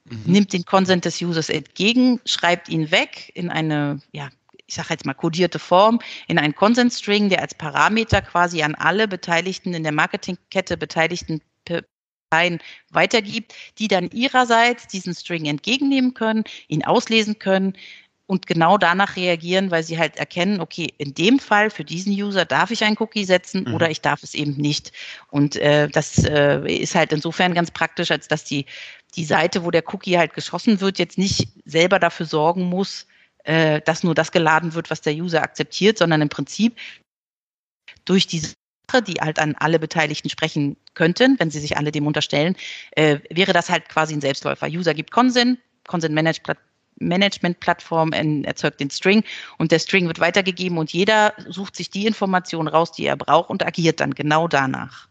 Mhm. nimmt den Consent des Users entgegen, schreibt ihn weg in eine, ja, ich sage jetzt mal kodierte Form, in einen Consent String, der als Parameter quasi an alle Beteiligten in der Marketingkette beteiligten Parteien weitergibt, die dann ihrerseits diesen String entgegennehmen können, ihn auslesen können und genau danach reagieren, weil sie halt erkennen, okay, in dem Fall für diesen User darf ich einen Cookie setzen Mhm. oder ich darf es eben nicht. Und äh, das äh, ist halt insofern ganz praktisch, als dass die, die Seite, wo der Cookie halt geschossen wird, jetzt nicht selber dafür sorgen muss, äh, dass nur das geladen wird, was der User akzeptiert, sondern im Prinzip durch diese Sache, die halt an alle Beteiligten sprechen könnten, wenn sie sich alle dem unterstellen, äh, wäre das halt quasi ein Selbstläufer. User gibt Consent, Consent Management Management-Plattform erzeugt den String und der String wird weitergegeben und jeder sucht sich die Informationen raus, die er braucht und agiert dann genau danach.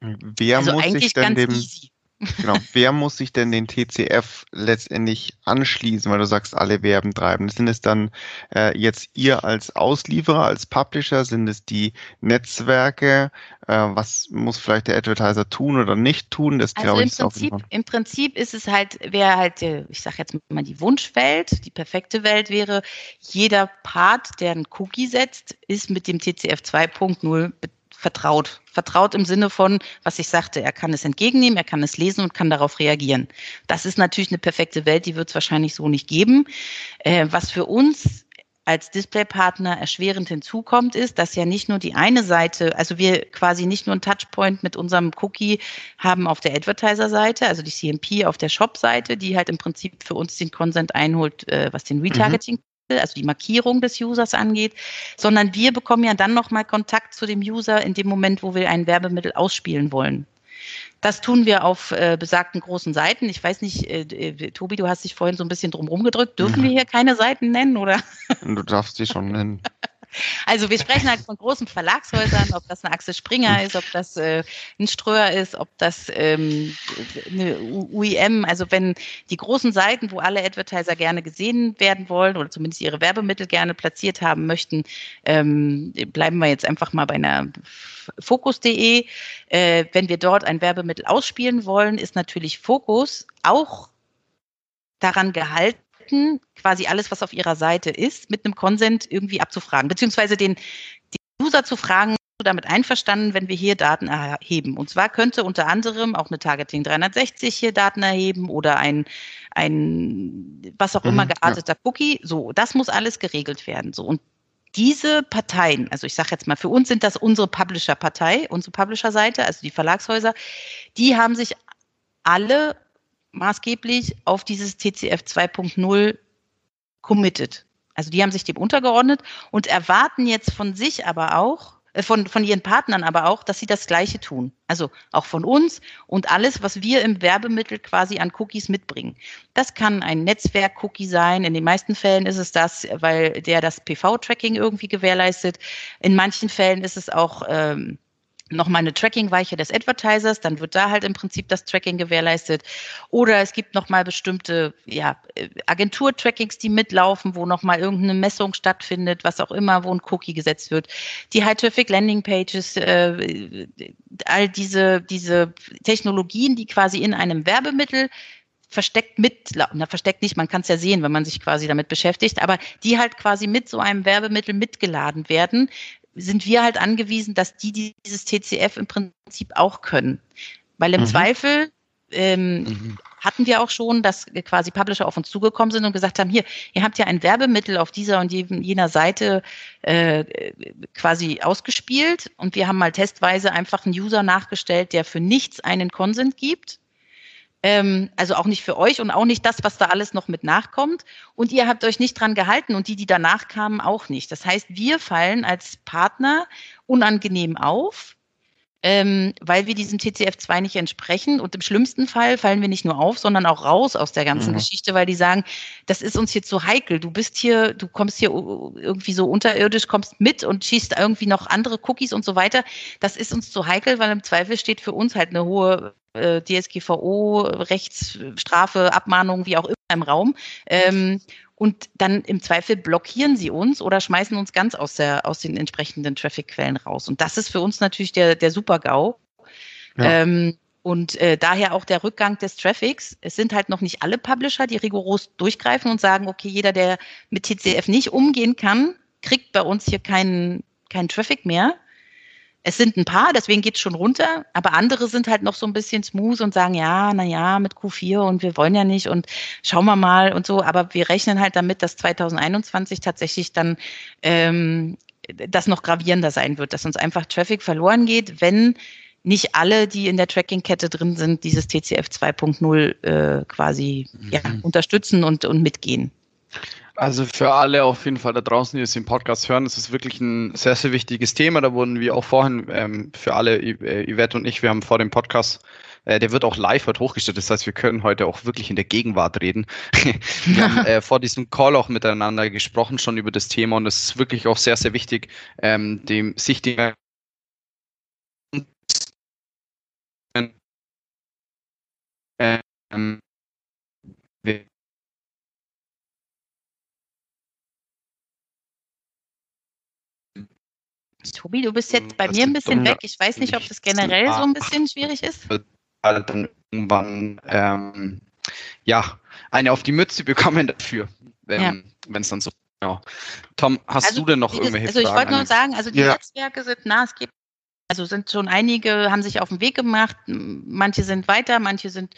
Wer also muss sich denn dem, easy. Genau. Wer muss sich denn den TCF letztendlich anschließen, weil du sagst, alle Werben treiben? Sind es dann äh, jetzt ihr als Auslieferer, als Publisher? Sind es die Netzwerke? Äh, was muss vielleicht der Advertiser tun oder nicht tun? Das also im, ich Prinzip, im Prinzip ist es halt, wäre halt, äh, ich sage jetzt mal die Wunschwelt, die perfekte Welt wäre, jeder Part, der einen Cookie setzt, ist mit dem TCF 2.0 vertraut. Vertraut im Sinne von, was ich sagte, er kann es entgegennehmen, er kann es lesen und kann darauf reagieren. Das ist natürlich eine perfekte Welt, die wird es wahrscheinlich so nicht geben. Äh, was für uns als Displaypartner erschwerend hinzukommt, ist, dass ja nicht nur die eine Seite, also wir quasi nicht nur einen Touchpoint mit unserem Cookie haben auf der Advertiser-Seite, also die CMP auf der Shop-Seite, die halt im Prinzip für uns den Consent einholt, äh, was den Retargeting mhm also die Markierung des Users angeht, sondern wir bekommen ja dann nochmal Kontakt zu dem User in dem Moment, wo wir ein Werbemittel ausspielen wollen. Das tun wir auf äh, besagten großen Seiten. Ich weiß nicht, äh, äh Tobi, du hast dich vorhin so ein bisschen drum rumgedrückt. Dürfen wir hier keine Seiten nennen, oder? Du darfst sie schon nennen. (laughs) Also wir sprechen halt von großen Verlagshäusern, ob das eine Axel Springer ist, ob das äh, ein Ströer ist, ob das ähm, eine UIM, also wenn die großen Seiten, wo alle Advertiser gerne gesehen werden wollen oder zumindest ihre Werbemittel gerne platziert haben möchten, ähm, bleiben wir jetzt einfach mal bei einer Fokus.de. Äh, wenn wir dort ein Werbemittel ausspielen wollen, ist natürlich Fokus auch daran gehalten, bitten, quasi alles, was auf ihrer Seite ist, mit einem Consent irgendwie abzufragen, beziehungsweise den, den User zu fragen, du damit einverstanden, wenn wir hier Daten erheben? Und zwar könnte unter anderem auch eine Targeting 360 hier Daten erheben oder ein, ein was auch immer mhm, gearteter ja. Cookie. So, das muss alles geregelt werden. So und diese Parteien, also ich sage jetzt mal, für uns sind das unsere Publisher-Partei, unsere Publisher-Seite, also die Verlagshäuser, die haben sich alle maßgeblich auf dieses TCF 2.0 committed. Also die haben sich dem untergeordnet und erwarten jetzt von sich aber auch, äh, von, von ihren Partnern aber auch, dass sie das Gleiche tun. Also auch von uns und alles, was wir im Werbemittel quasi an Cookies mitbringen. Das kann ein Netzwerk-Cookie sein. In den meisten Fällen ist es das, weil der das PV-Tracking irgendwie gewährleistet. In manchen Fällen ist es auch ähm, nochmal eine Tracking-Weiche des Advertisers, dann wird da halt im Prinzip das Tracking gewährleistet. Oder es gibt nochmal bestimmte ja, Agentur-Trackings, die mitlaufen, wo nochmal irgendeine Messung stattfindet, was auch immer, wo ein Cookie gesetzt wird. Die High-Traffic-Landing-Pages, äh, all diese, diese Technologien, die quasi in einem Werbemittel versteckt mit, na, versteckt nicht, man kann es ja sehen, wenn man sich quasi damit beschäftigt, aber die halt quasi mit so einem Werbemittel mitgeladen werden, sind wir halt angewiesen, dass die dieses TCF im Prinzip auch können. Weil im mhm. Zweifel ähm, mhm. hatten wir auch schon, dass quasi Publisher auf uns zugekommen sind und gesagt haben, hier, ihr habt ja ein Werbemittel auf dieser und jener Seite äh, quasi ausgespielt und wir haben mal testweise einfach einen User nachgestellt, der für nichts einen Consent gibt ähm, also auch nicht für euch und auch nicht das, was da alles noch mit nachkommt. Und ihr habt euch nicht dran gehalten und die, die danach kamen, auch nicht. Das heißt, wir fallen als Partner unangenehm auf, ähm, weil wir diesem TCF2 nicht entsprechen. Und im schlimmsten Fall fallen wir nicht nur auf, sondern auch raus aus der ganzen mhm. Geschichte, weil die sagen, das ist uns jetzt so heikel. Du bist hier, du kommst hier irgendwie so unterirdisch, kommst mit und schießt irgendwie noch andere Cookies und so weiter. Das ist uns zu heikel, weil im Zweifel steht für uns halt eine hohe äh, DSGVO, Rechtsstrafe, Abmahnung, wie auch immer im Raum. Ähm, und dann im Zweifel blockieren sie uns oder schmeißen uns ganz aus, der, aus den entsprechenden Traffic-Quellen raus. Und das ist für uns natürlich der, der Super-GAU. Ja. Ähm, und äh, daher auch der Rückgang des Traffics. Es sind halt noch nicht alle Publisher, die rigoros durchgreifen und sagen, okay, jeder, der mit TCF nicht umgehen kann, kriegt bei uns hier keinen, keinen Traffic mehr. Es sind ein paar, deswegen geht's schon runter, aber andere sind halt noch so ein bisschen smooth und sagen, ja, na ja, mit Q4 und wir wollen ja nicht und schauen wir mal und so, aber wir rechnen halt damit, dass 2021 tatsächlich dann ähm, das noch gravierender sein wird, dass uns einfach Traffic verloren geht, wenn nicht alle, die in der Tracking-Kette drin sind, dieses TCF 2.0 äh, quasi mhm. ja, unterstützen und, und mitgehen. Also für alle auf jeden Fall da draußen, die es im Podcast hören, ist es wirklich ein sehr, sehr wichtiges Thema. Da wurden wir auch vorhin ähm, für alle, äh, Yvette und ich, wir haben vor dem Podcast, äh, der wird auch live heute hochgestellt. Das heißt, wir können heute auch wirklich in der Gegenwart reden. (laughs) wir haben äh, vor diesem Call auch miteinander gesprochen schon über das Thema und es ist wirklich auch sehr, sehr wichtig, ähm, dem sich dem ähm, Tobi, du bist jetzt bei das mir ein bisschen weg. Ich weiß nicht, ob das generell so ein bisschen schwierig ist. Dann irgendwann ähm, ja eine auf die Mütze bekommen dafür, wenn ja. es dann so. Genau. Tom, hast also, du denn noch irgendwelche Fragen? Also ich wollte nur sagen, also die ja. Netzwerke sind maßgeblich also sind schon einige, haben sich auf den Weg gemacht. Manche sind weiter, manche sind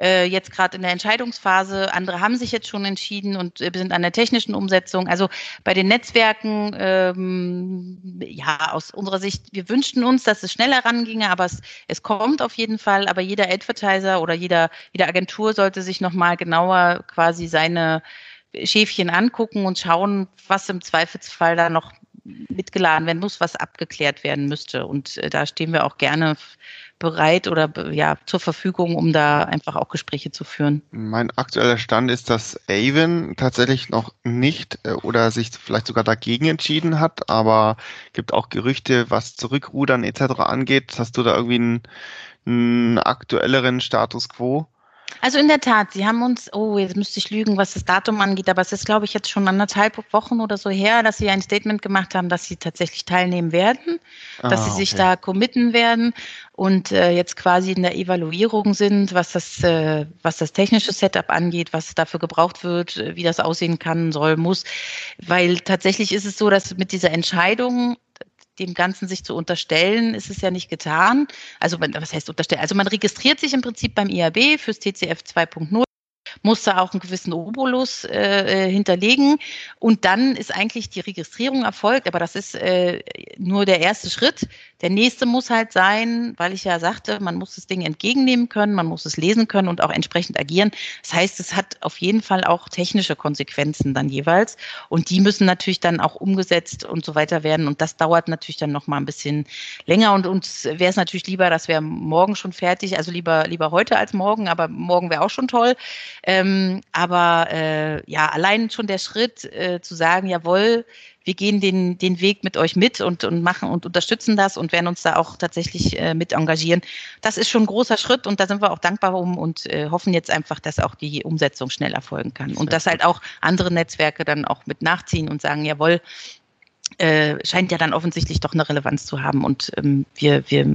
äh, jetzt gerade in der Entscheidungsphase. Andere haben sich jetzt schon entschieden und äh, sind an der technischen Umsetzung. Also bei den Netzwerken, ähm, ja, aus unserer Sicht, wir wünschten uns, dass es schneller ranginge, aber es, es kommt auf jeden Fall. Aber jeder Advertiser oder jeder, jede Agentur sollte sich nochmal genauer quasi seine Schäfchen angucken und schauen, was im Zweifelsfall da noch mitgeladen werden muss, was abgeklärt werden müsste. Und äh, da stehen wir auch gerne bereit oder ja zur Verfügung, um da einfach auch Gespräche zu führen. Mein aktueller Stand ist, dass Avon tatsächlich noch nicht äh, oder sich vielleicht sogar dagegen entschieden hat, aber gibt auch Gerüchte, was Zurückrudern etc. angeht. Hast du da irgendwie einen, einen aktuelleren Status quo? Also in der Tat, Sie haben uns, oh, jetzt müsste ich lügen, was das Datum angeht, aber es ist, glaube ich, jetzt schon anderthalb Wochen oder so her, dass Sie ein Statement gemacht haben, dass Sie tatsächlich teilnehmen werden, ah, dass Sie sich da committen werden und äh, jetzt quasi in der Evaluierung sind, was das, äh, was das technische Setup angeht, was dafür gebraucht wird, äh, wie das aussehen kann, soll, muss. Weil tatsächlich ist es so, dass mit dieser Entscheidung dem Ganzen sich zu unterstellen, ist es ja nicht getan. Also was heißt unterstellen? Also man registriert sich im Prinzip beim IAB fürs TCF 2.0 muss da auch einen gewissen Obolus äh, äh, hinterlegen. Und dann ist eigentlich die Registrierung erfolgt, aber das ist äh, nur der erste Schritt. Der nächste muss halt sein, weil ich ja sagte, man muss das Ding entgegennehmen können, man muss es lesen können und auch entsprechend agieren. Das heißt, es hat auf jeden Fall auch technische Konsequenzen dann jeweils. Und die müssen natürlich dann auch umgesetzt und so weiter werden. Und das dauert natürlich dann noch mal ein bisschen länger. Und uns wäre es natürlich lieber, dass wir morgen schon fertig, also lieber, lieber heute als morgen, aber morgen wäre auch schon toll. Ähm, aber äh, ja, allein schon der Schritt äh, zu sagen, jawohl, wir gehen den, den Weg mit euch mit und, und machen und unterstützen das und werden uns da auch tatsächlich äh, mit engagieren. Das ist schon ein großer Schritt und da sind wir auch dankbar um und äh, hoffen jetzt einfach, dass auch die Umsetzung schnell erfolgen kann und dass halt auch andere Netzwerke dann auch mit nachziehen und sagen, jawohl, äh, scheint ja dann offensichtlich doch eine Relevanz zu haben und ähm, wir, wir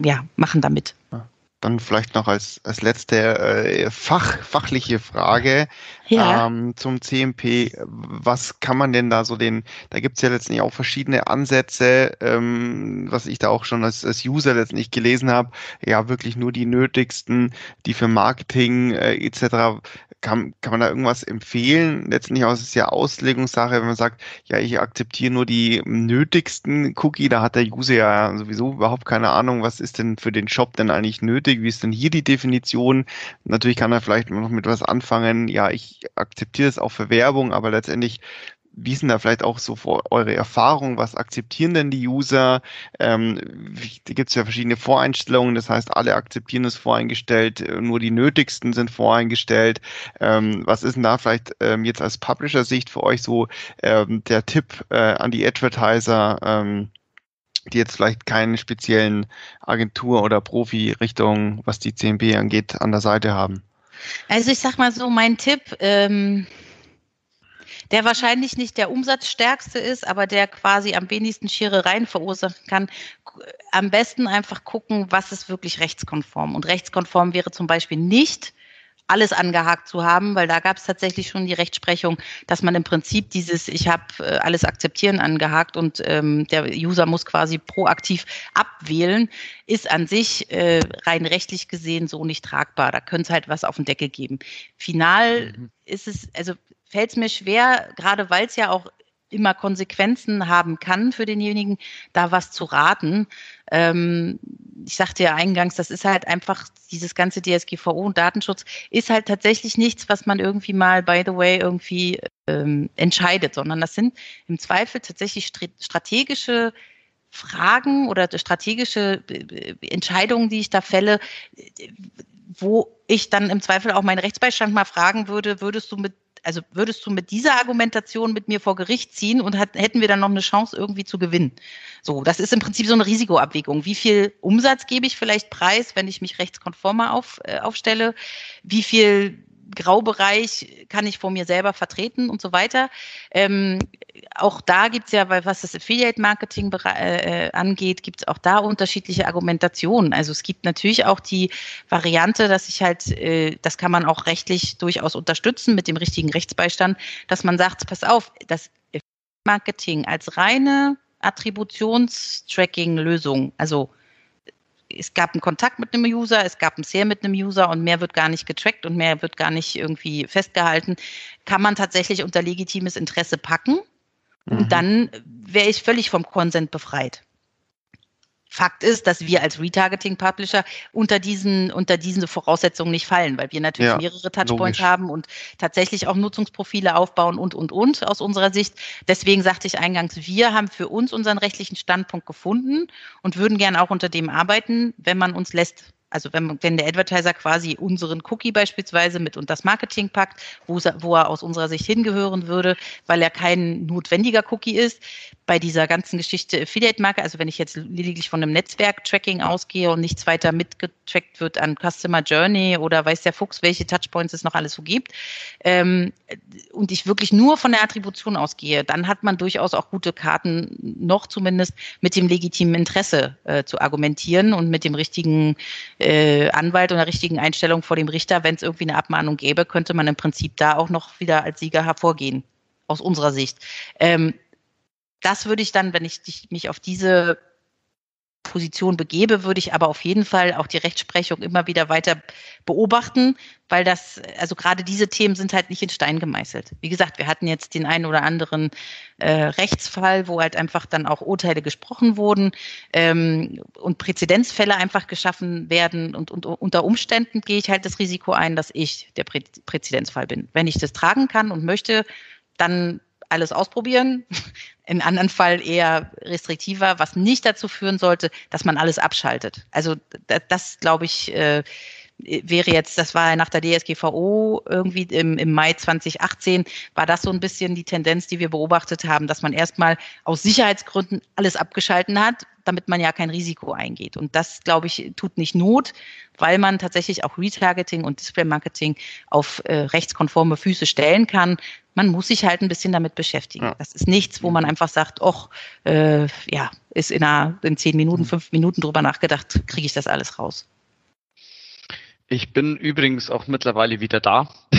ja, machen damit. Ja dann vielleicht noch als, als letzte äh, Fach, fachliche Frage ja. ähm, zum CMP. Was kann man denn da so den, da gibt's ja letztendlich auch verschiedene Ansätze, ähm, was ich da auch schon als, als User letztendlich gelesen habe, ja wirklich nur die nötigsten, die für Marketing äh, etc kann, kann man da irgendwas empfehlen? Letztendlich auch ist ja Auslegungssache, wenn man sagt, ja, ich akzeptiere nur die nötigsten Cookie, da hat der User ja sowieso überhaupt keine Ahnung, was ist denn für den Shop denn eigentlich nötig, wie ist denn hier die Definition? Natürlich kann er vielleicht noch mit was anfangen, ja, ich akzeptiere es auch für Werbung, aber letztendlich wie sind da vielleicht auch so eure Erfahrungen? Was akzeptieren denn die User? Ähm, gibt es ja verschiedene Voreinstellungen, das heißt, alle akzeptieren es voreingestellt, äh, nur die nötigsten sind voreingestellt. Ähm, was ist denn da vielleicht ähm, jetzt aus Publisher-Sicht für euch so ähm, der Tipp äh, an die Advertiser? Ähm, die jetzt vielleicht keine speziellen Agentur- oder Profi-Richtung, was die CMP angeht, an der Seite haben? Also ich sag mal so, mein Tipp, ähm, der wahrscheinlich nicht der umsatzstärkste ist, aber der quasi am wenigsten Scherereien verursachen kann. Am besten einfach gucken, was ist wirklich rechtskonform. Und rechtskonform wäre zum Beispiel nicht, alles angehakt zu haben, weil da gab es tatsächlich schon die Rechtsprechung, dass man im Prinzip dieses Ich habe äh, alles akzeptieren angehakt und ähm, der User muss quasi proaktiv abwählen, ist an sich äh, rein rechtlich gesehen so nicht tragbar. Da könnte es halt was auf den Deckel geben. Final mhm. ist es, also fällt es mir schwer, gerade weil es ja auch immer Konsequenzen haben kann für denjenigen, da was zu raten. Ähm, ich sagte ja eingangs, das ist halt einfach dieses ganze DSGVO und Datenschutz ist halt tatsächlich nichts, was man irgendwie mal, by the way, irgendwie ähm, entscheidet, sondern das sind im Zweifel tatsächlich strategische Fragen oder strategische äh, Entscheidungen, die ich da fälle, wo ich dann im Zweifel auch meinen Rechtsbeistand mal fragen würde, würdest du mit also würdest du mit dieser Argumentation mit mir vor Gericht ziehen und hat, hätten wir dann noch eine Chance irgendwie zu gewinnen? So, das ist im Prinzip so eine Risikoabwägung. Wie viel Umsatz gebe ich vielleicht preis, wenn ich mich rechtskonformer auf, äh, aufstelle? Wie viel Graubereich kann ich vor mir selber vertreten und so weiter. Ähm, auch da gibt es ja, was das Affiliate-Marketing äh, angeht, gibt es auch da unterschiedliche Argumentationen. Also es gibt natürlich auch die Variante, dass ich halt, äh, das kann man auch rechtlich durchaus unterstützen mit dem richtigen Rechtsbeistand, dass man sagt, pass auf, das Marketing als reine Attributionstracking-Lösung, also es gab einen Kontakt mit einem User, es gab ein Share mit einem User und mehr wird gar nicht getrackt und mehr wird gar nicht irgendwie festgehalten, kann man tatsächlich unter legitimes Interesse packen. Und mhm. dann wäre ich völlig vom Consent befreit. Fakt ist, dass wir als Retargeting-Publisher unter diesen, unter diesen Voraussetzungen nicht fallen, weil wir natürlich ja, mehrere Touchpoints logisch. haben und tatsächlich auch Nutzungsprofile aufbauen und, und, und aus unserer Sicht. Deswegen sagte ich eingangs, wir haben für uns unseren rechtlichen Standpunkt gefunden und würden gerne auch unter dem arbeiten, wenn man uns lässt, also wenn, wenn der Advertiser quasi unseren Cookie beispielsweise mit und das Marketing packt, wo, wo er aus unserer Sicht hingehören würde, weil er kein notwendiger Cookie ist, bei dieser ganzen Geschichte Affiliate-Marke, also wenn ich jetzt lediglich von einem Netzwerk-Tracking ausgehe und nichts weiter mitgetrackt wird an Customer Journey oder weiß der Fuchs, welche Touchpoints es noch alles so gibt, ähm, und ich wirklich nur von der Attribution ausgehe, dann hat man durchaus auch gute Karten, noch zumindest mit dem legitimen Interesse äh, zu argumentieren und mit dem richtigen äh, Anwalt und der richtigen Einstellung vor dem Richter, wenn es irgendwie eine Abmahnung gäbe, könnte man im Prinzip da auch noch wieder als Sieger hervorgehen, aus unserer Sicht. Ähm, das würde ich dann, wenn ich mich auf diese Position begebe, würde ich aber auf jeden Fall auch die Rechtsprechung immer wieder weiter beobachten, weil das, also gerade diese Themen sind halt nicht in Stein gemeißelt. Wie gesagt, wir hatten jetzt den einen oder anderen äh, Rechtsfall, wo halt einfach dann auch Urteile gesprochen wurden ähm, und Präzedenzfälle einfach geschaffen werden und, und unter Umständen gehe ich halt das Risiko ein, dass ich der Prä Präzedenzfall bin. Wenn ich das tragen kann und möchte, dann alles ausprobieren. In anderen Fall eher restriktiver, was nicht dazu führen sollte, dass man alles abschaltet. Also das, das glaube ich, äh, wäre jetzt, das war nach der DSGVO irgendwie im, im Mai 2018, war das so ein bisschen die Tendenz, die wir beobachtet haben, dass man erstmal aus Sicherheitsgründen alles abgeschalten hat, damit man ja kein Risiko eingeht. Und das, glaube ich, tut nicht Not, weil man tatsächlich auch Retargeting und Display-Marketing auf äh, rechtskonforme Füße stellen kann. Man muss sich halt ein bisschen damit beschäftigen. Ja. Das ist nichts, wo man einfach sagt, ach, äh, ja, ist in, einer, in zehn Minuten, fünf Minuten drüber nachgedacht, kriege ich das alles raus. Ich bin übrigens auch mittlerweile wieder da. (laughs)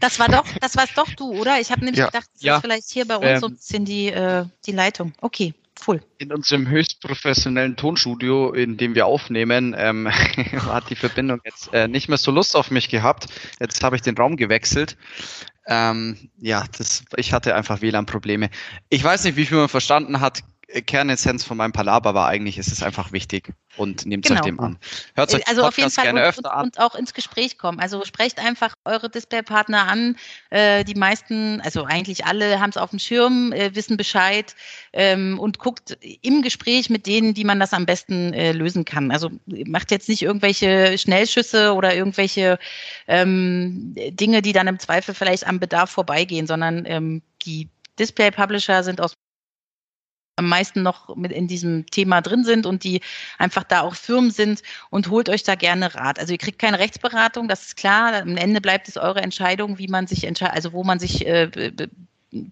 Das war doch, das war's doch du, oder? Ich habe nämlich ja. gedacht, das ja. ist vielleicht hier bei uns ähm, so ein bisschen die, äh, die Leitung. Okay, cool. In unserem höchst professionellen Tonstudio, in dem wir aufnehmen, ähm, (laughs) hat die Verbindung jetzt äh, nicht mehr so Lust auf mich gehabt. Jetzt habe ich den Raum gewechselt. Ähm, ja, das, ich hatte einfach WLAN-Probleme. Ich weiß nicht, wie viel man verstanden hat. Kernessenz von meinem Palaber war eigentlich, es ist einfach wichtig und nehmt genau. euch dem an. Hört euch also auf jeden Fall gerne und, öfter an. Und auch ins Gespräch kommen. Also sprecht einfach eure Displaypartner an. Äh, die meisten, also eigentlich alle haben es auf dem Schirm, äh, wissen Bescheid ähm, und guckt im Gespräch mit denen, die man das am besten äh, lösen kann. Also macht jetzt nicht irgendwelche Schnellschüsse oder irgendwelche ähm, Dinge, die dann im Zweifel vielleicht am Bedarf vorbeigehen, sondern ähm, die Display-Publisher sind aus am meisten noch mit in diesem Thema drin sind und die einfach da auch Firmen sind und holt euch da gerne Rat. Also ihr kriegt keine Rechtsberatung, das ist klar. Am Ende bleibt es eure Entscheidung, wie man sich entscheidet, also wo man sich äh,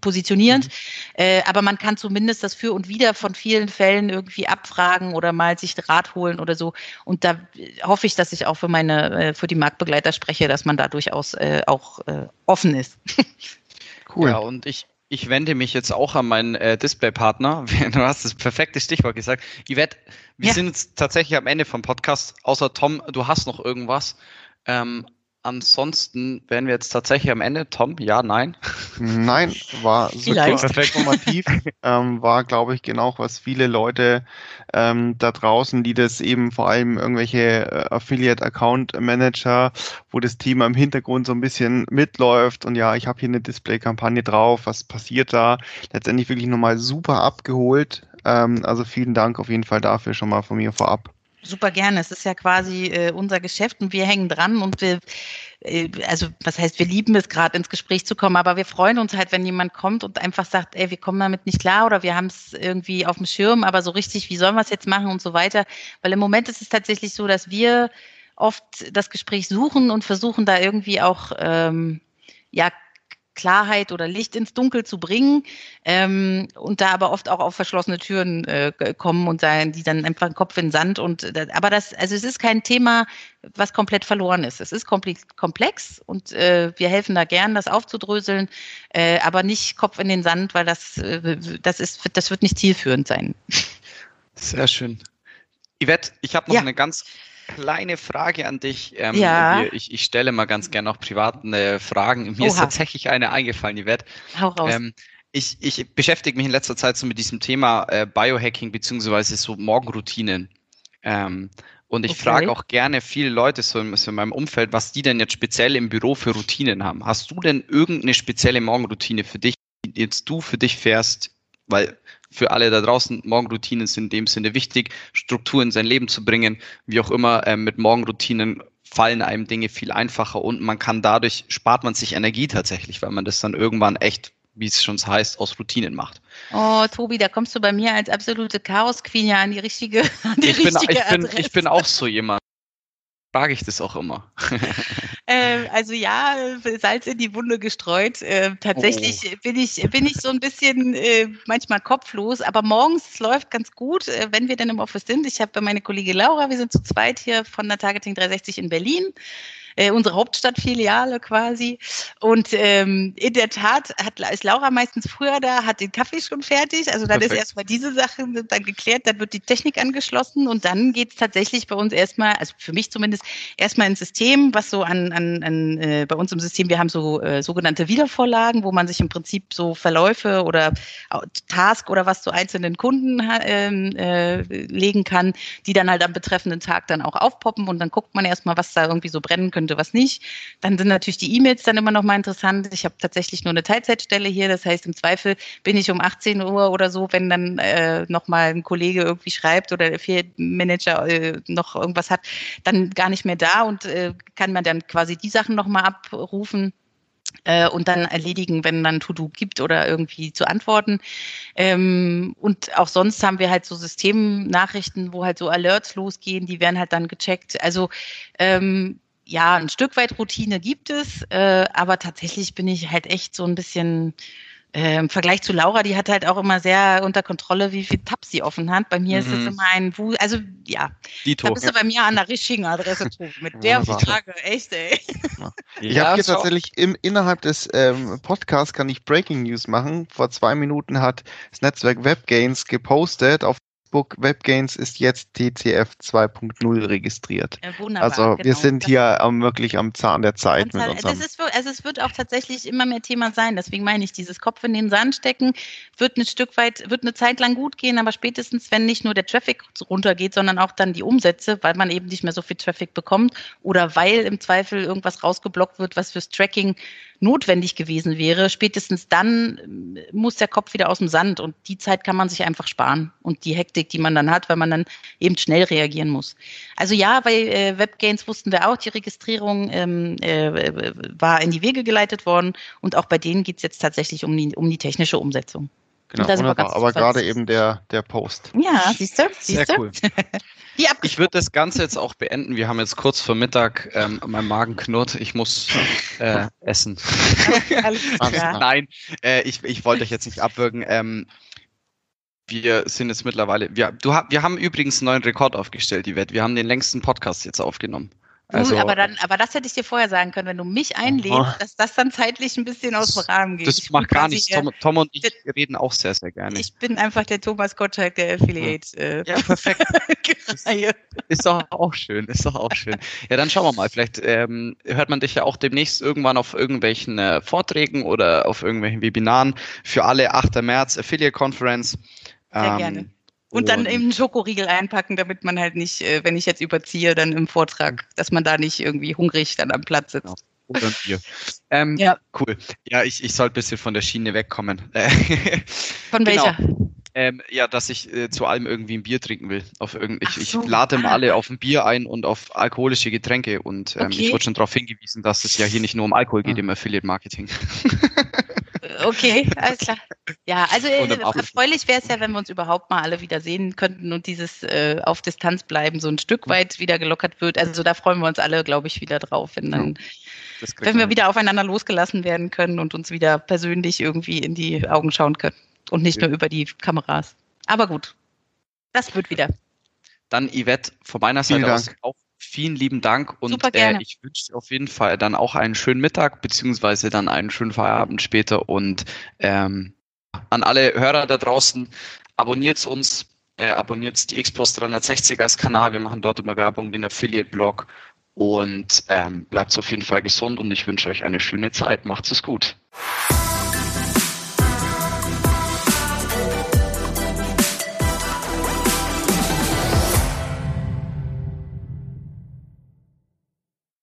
positioniert. Mhm. Äh, aber man kann zumindest das Für und Wider von vielen Fällen irgendwie abfragen oder mal sich Rat holen oder so. Und da hoffe ich, dass ich auch für meine, äh, für die Marktbegleiter spreche, dass man da durchaus äh, auch äh, offen ist. (laughs) cool. Ja, und ich, ich wende mich jetzt auch an meinen äh, Displaypartner. (laughs) Du hast das perfekte Stichwort gesagt. Yvette, wir ja. sind jetzt tatsächlich am Ende vom Podcast. Außer Tom, du hast noch irgendwas. Ähm, ansonsten wären wir jetzt tatsächlich am Ende. Tom, ja, nein? Nein, war super Vielleicht. informativ. (laughs) ähm, war, glaube ich, genau, was viele Leute ähm, da draußen, die das eben vor allem irgendwelche äh, Affiliate-Account-Manager, wo das Thema im Hintergrund so ein bisschen mitläuft und ja, ich habe hier eine Display-Kampagne drauf, was passiert da? Letztendlich wirklich nochmal super abgeholt. Ähm, also vielen Dank auf jeden Fall dafür schon mal von mir vorab. Super gerne. Es ist ja quasi äh, unser Geschäft und wir hängen dran und wir, äh, also was heißt, wir lieben es gerade ins Gespräch zu kommen, aber wir freuen uns halt, wenn jemand kommt und einfach sagt, ey, wir kommen damit nicht klar oder wir haben es irgendwie auf dem Schirm, aber so richtig, wie sollen wir es jetzt machen und so weiter. Weil im Moment ist es tatsächlich so, dass wir oft das Gespräch suchen und versuchen da irgendwie auch ähm, ja Klarheit oder Licht ins Dunkel zu bringen ähm, und da aber oft auch auf verschlossene Türen äh, kommen und sagen, die dann einfach Kopf in den Sand und äh, aber das, also es ist kein Thema, was komplett verloren ist. Es ist komplex und äh, wir helfen da gern, das aufzudröseln, äh, aber nicht Kopf in den Sand, weil das, äh, das ist, das wird nicht zielführend sein. Sehr schön. Yvette, ich habe noch Ja. eine ganz kleine Frage an dich. Ähm, Ja. Ich, ich stelle mal ganz gerne auch privaten äh, Fragen. Mir ist Oha. tatsächlich eine eingefallen, Yvette. Hau raus. Ähm, ich, ich beschäftige mich in letzter Zeit so mit diesem Thema äh, Biohacking beziehungsweise so Morgenroutinen. Ähm, und ich Okay. frage auch gerne viele Leute so in, so in meinem Umfeld, was die denn jetzt speziell im Büro für Routinen haben. Hast du denn irgendeine spezielle Morgenroutine für dich, die jetzt du für dich fährst? Weil für alle da draußen, Morgenroutinen sind in dem Sinne wichtig, Struktur in sein Leben zu bringen. Wie auch immer, ähm, mit Morgenroutinen fallen einem Dinge viel einfacher und man kann dadurch, spart man sich Energie tatsächlich, weil man das dann irgendwann echt, wie es schon heißt, aus Routinen macht. Oh, Tobi, da kommst du bei mir als absolute Chaos-Queen ja an die richtige, (laughs) an die Ich bin, richtige ich, bin, Adresse. ich bin auch so jemand. Frage ich das auch immer. (laughs) Äh, also ja, Salz in die Wunde gestreut. Äh, tatsächlich bin ich bin ich so ein bisschen äh, manchmal kopflos, aber morgens es läuft ganz gut, äh, wenn wir dann im Office sind. Ich habe meine Kollegin Laura, wir sind zu zweit hier von der Targeting 360 in Berlin. Äh, unsere Hauptstadtfiliale quasi. Und ähm, in der Tat hat, ist Laura meistens früher da, hat den Kaffee schon fertig. Also dann Perfekt. ist erstmal diese Sache sind dann geklärt, dann wird die Technik angeschlossen und dann geht es tatsächlich bei uns erstmal, also für mich zumindest, erstmal ins System, was so an, an, an äh, bei uns im System, wir haben so äh, sogenannte Wiedervorlagen, wo man sich im Prinzip so Verläufe oder Task oder was zu einzelnen Kunden ähm, äh, legen kann, die dann halt am betreffenden Tag dann auch aufpoppen und dann guckt man erstmal, was da irgendwie so brennen könnte, was nicht. Dann sind natürlich die E-Mails dann immer noch mal interessant. Ich habe tatsächlich nur eine Teilzeitstelle hier, das heißt im Zweifel bin ich um 18 Uhr oder so, wenn dann äh, noch mal ein Kollege irgendwie schreibt oder der Manager äh, noch irgendwas hat, dann gar nicht mehr da und äh, kann man dann quasi die Sachen noch mal abrufen äh, und dann erledigen, wenn dann To-Do gibt oder irgendwie zu antworten. Ähm, und auch sonst haben wir halt so Systemnachrichten, wo halt so Alerts losgehen, die werden halt dann gecheckt. Also ähm, ja, ein Stück weit Routine gibt es, äh, aber tatsächlich bin ich halt echt so ein bisschen äh, im Vergleich zu Laura, die hat halt auch immer sehr unter Kontrolle, wie viel Tabs sie offen hat. Bei mir ist Mhm. es immer ein, Wu also ja, Dito. da bist du bei mir an der richtigen Adresse, Tobi. Mit der. Frage, echt, ey. Ich habe hier tatsächlich im, innerhalb des ähm, Podcasts kann ich Breaking News machen. Vor zwei Minuten hat das Netzwerk WebGains gepostet auf Facebook. WebGains ist jetzt TCF 2.0 registriert. Ja, wunderbar. Also wir genau. sind Das- hier am, wirklich am Zahn der Zeit mit Anzahl- unserem. Ist, wir- also es wird auch tatsächlich immer mehr Thema sein. Deswegen meine ich, dieses Kopf in den Sand stecken wird ein Stück weit, wird eine Zeit lang gut gehen, aber spätestens, wenn nicht nur der Traffic runtergeht, sondern auch dann die Umsätze, weil man eben nicht mehr so viel Traffic bekommt oder weil im Zweifel irgendwas rausgeblockt wird, was fürs Tracking notwendig gewesen wäre, spätestens dann ähm, muss der Kopf wieder aus dem Sand und die Zeit kann man sich einfach sparen und die Hektik, die man dann hat, weil man dann eben schnell reagieren muss. Also ja, bei äh, WebGains wussten wir auch, die Registrierung ähm, äh, war in die Wege geleitet worden und auch bei denen geht es jetzt tatsächlich um die, um die technische Umsetzung. Genau, wunderbar. Aber gerade eben der, der Post. Ja, siehst du? Sehr du? cool. (laughs) Ich würde das Ganze jetzt auch beenden. Wir haben jetzt kurz vor Mittag, ähm, mein Magen knurrt, ich muss äh, essen. (laughs) (laughs) Nein, äh, ich, ich wollte euch jetzt nicht abwürgen. Ähm, wir sind jetzt mittlerweile, wir, du, wir haben übrigens einen neuen Rekord aufgestellt, die Wette. Wir haben den längsten Podcast jetzt aufgenommen. Also, aber, dann, aber das hätte ich dir vorher sagen können, wenn du mich einlädst, oh. dass das dann zeitlich ein bisschen aus dem Rahmen geht. Das ich macht gar nichts. Tom, Tom, und ich reden auch sehr, sehr gerne. Ich bin einfach der Thomas Gottschalk der Affiliate. Äh, ja, perfekt. (laughs) ist, ist doch auch schön, ist doch auch schön. Ja, dann schauen wir mal. Vielleicht ähm, hört man dich ja auch demnächst irgendwann auf irgendwelchen äh, Vorträgen oder auf irgendwelchen Webinaren für alle 8. März Affiliate Conference. Sehr ähm, gerne. Und dann eben einen Schokoriegel einpacken, damit man halt nicht, äh, wenn ich jetzt überziehe, dann im Vortrag, dass man da nicht irgendwie hungrig dann am Platz sitzt. Genau. (laughs) Ähm, ja. Cool. Ja, ich, ich soll ein bisschen von der Schiene wegkommen. (laughs) von genau. welcher? Genau. Ähm, ja, dass ich äh, zu allem irgendwie ein Bier trinken will. Auf irgend, ich, so. ich lade mal alle auf ein Bier ein und auf alkoholische Getränke. Und ähm, okay. ich wurde schon darauf hingewiesen, dass es ja hier nicht nur um Alkohol geht im Affiliate Marketing. (laughs) Okay, alles klar. Ja, also äh, erfreulich wäre es ja, wenn wir uns überhaupt mal alle wieder sehen könnten und dieses äh, auf Distanz bleiben so ein Stück weit wieder gelockert wird. Also da freuen wir uns alle, glaube ich, wieder drauf, wenn dann, ja, wenn wir wieder aufeinander losgelassen werden können und uns wieder persönlich irgendwie in die Augen schauen können und nicht ja. nur über die Kameras. Aber gut, das wird wieder. Dann Yvette, von meiner Seite aus auch vielen lieben Dank und äh, ich wünsche dir auf jeden Fall dann auch einen schönen Mittag beziehungsweise dann einen schönen Feierabend später und ähm, an alle Hörer da draußen, abonniert uns, äh, abonniert die Xbox 360 als Kanal, wir machen dort immer Werbung, den Affiliate-Blog und ähm, bleibt auf jeden Fall gesund und ich wünsche euch eine schöne Zeit, macht es gut.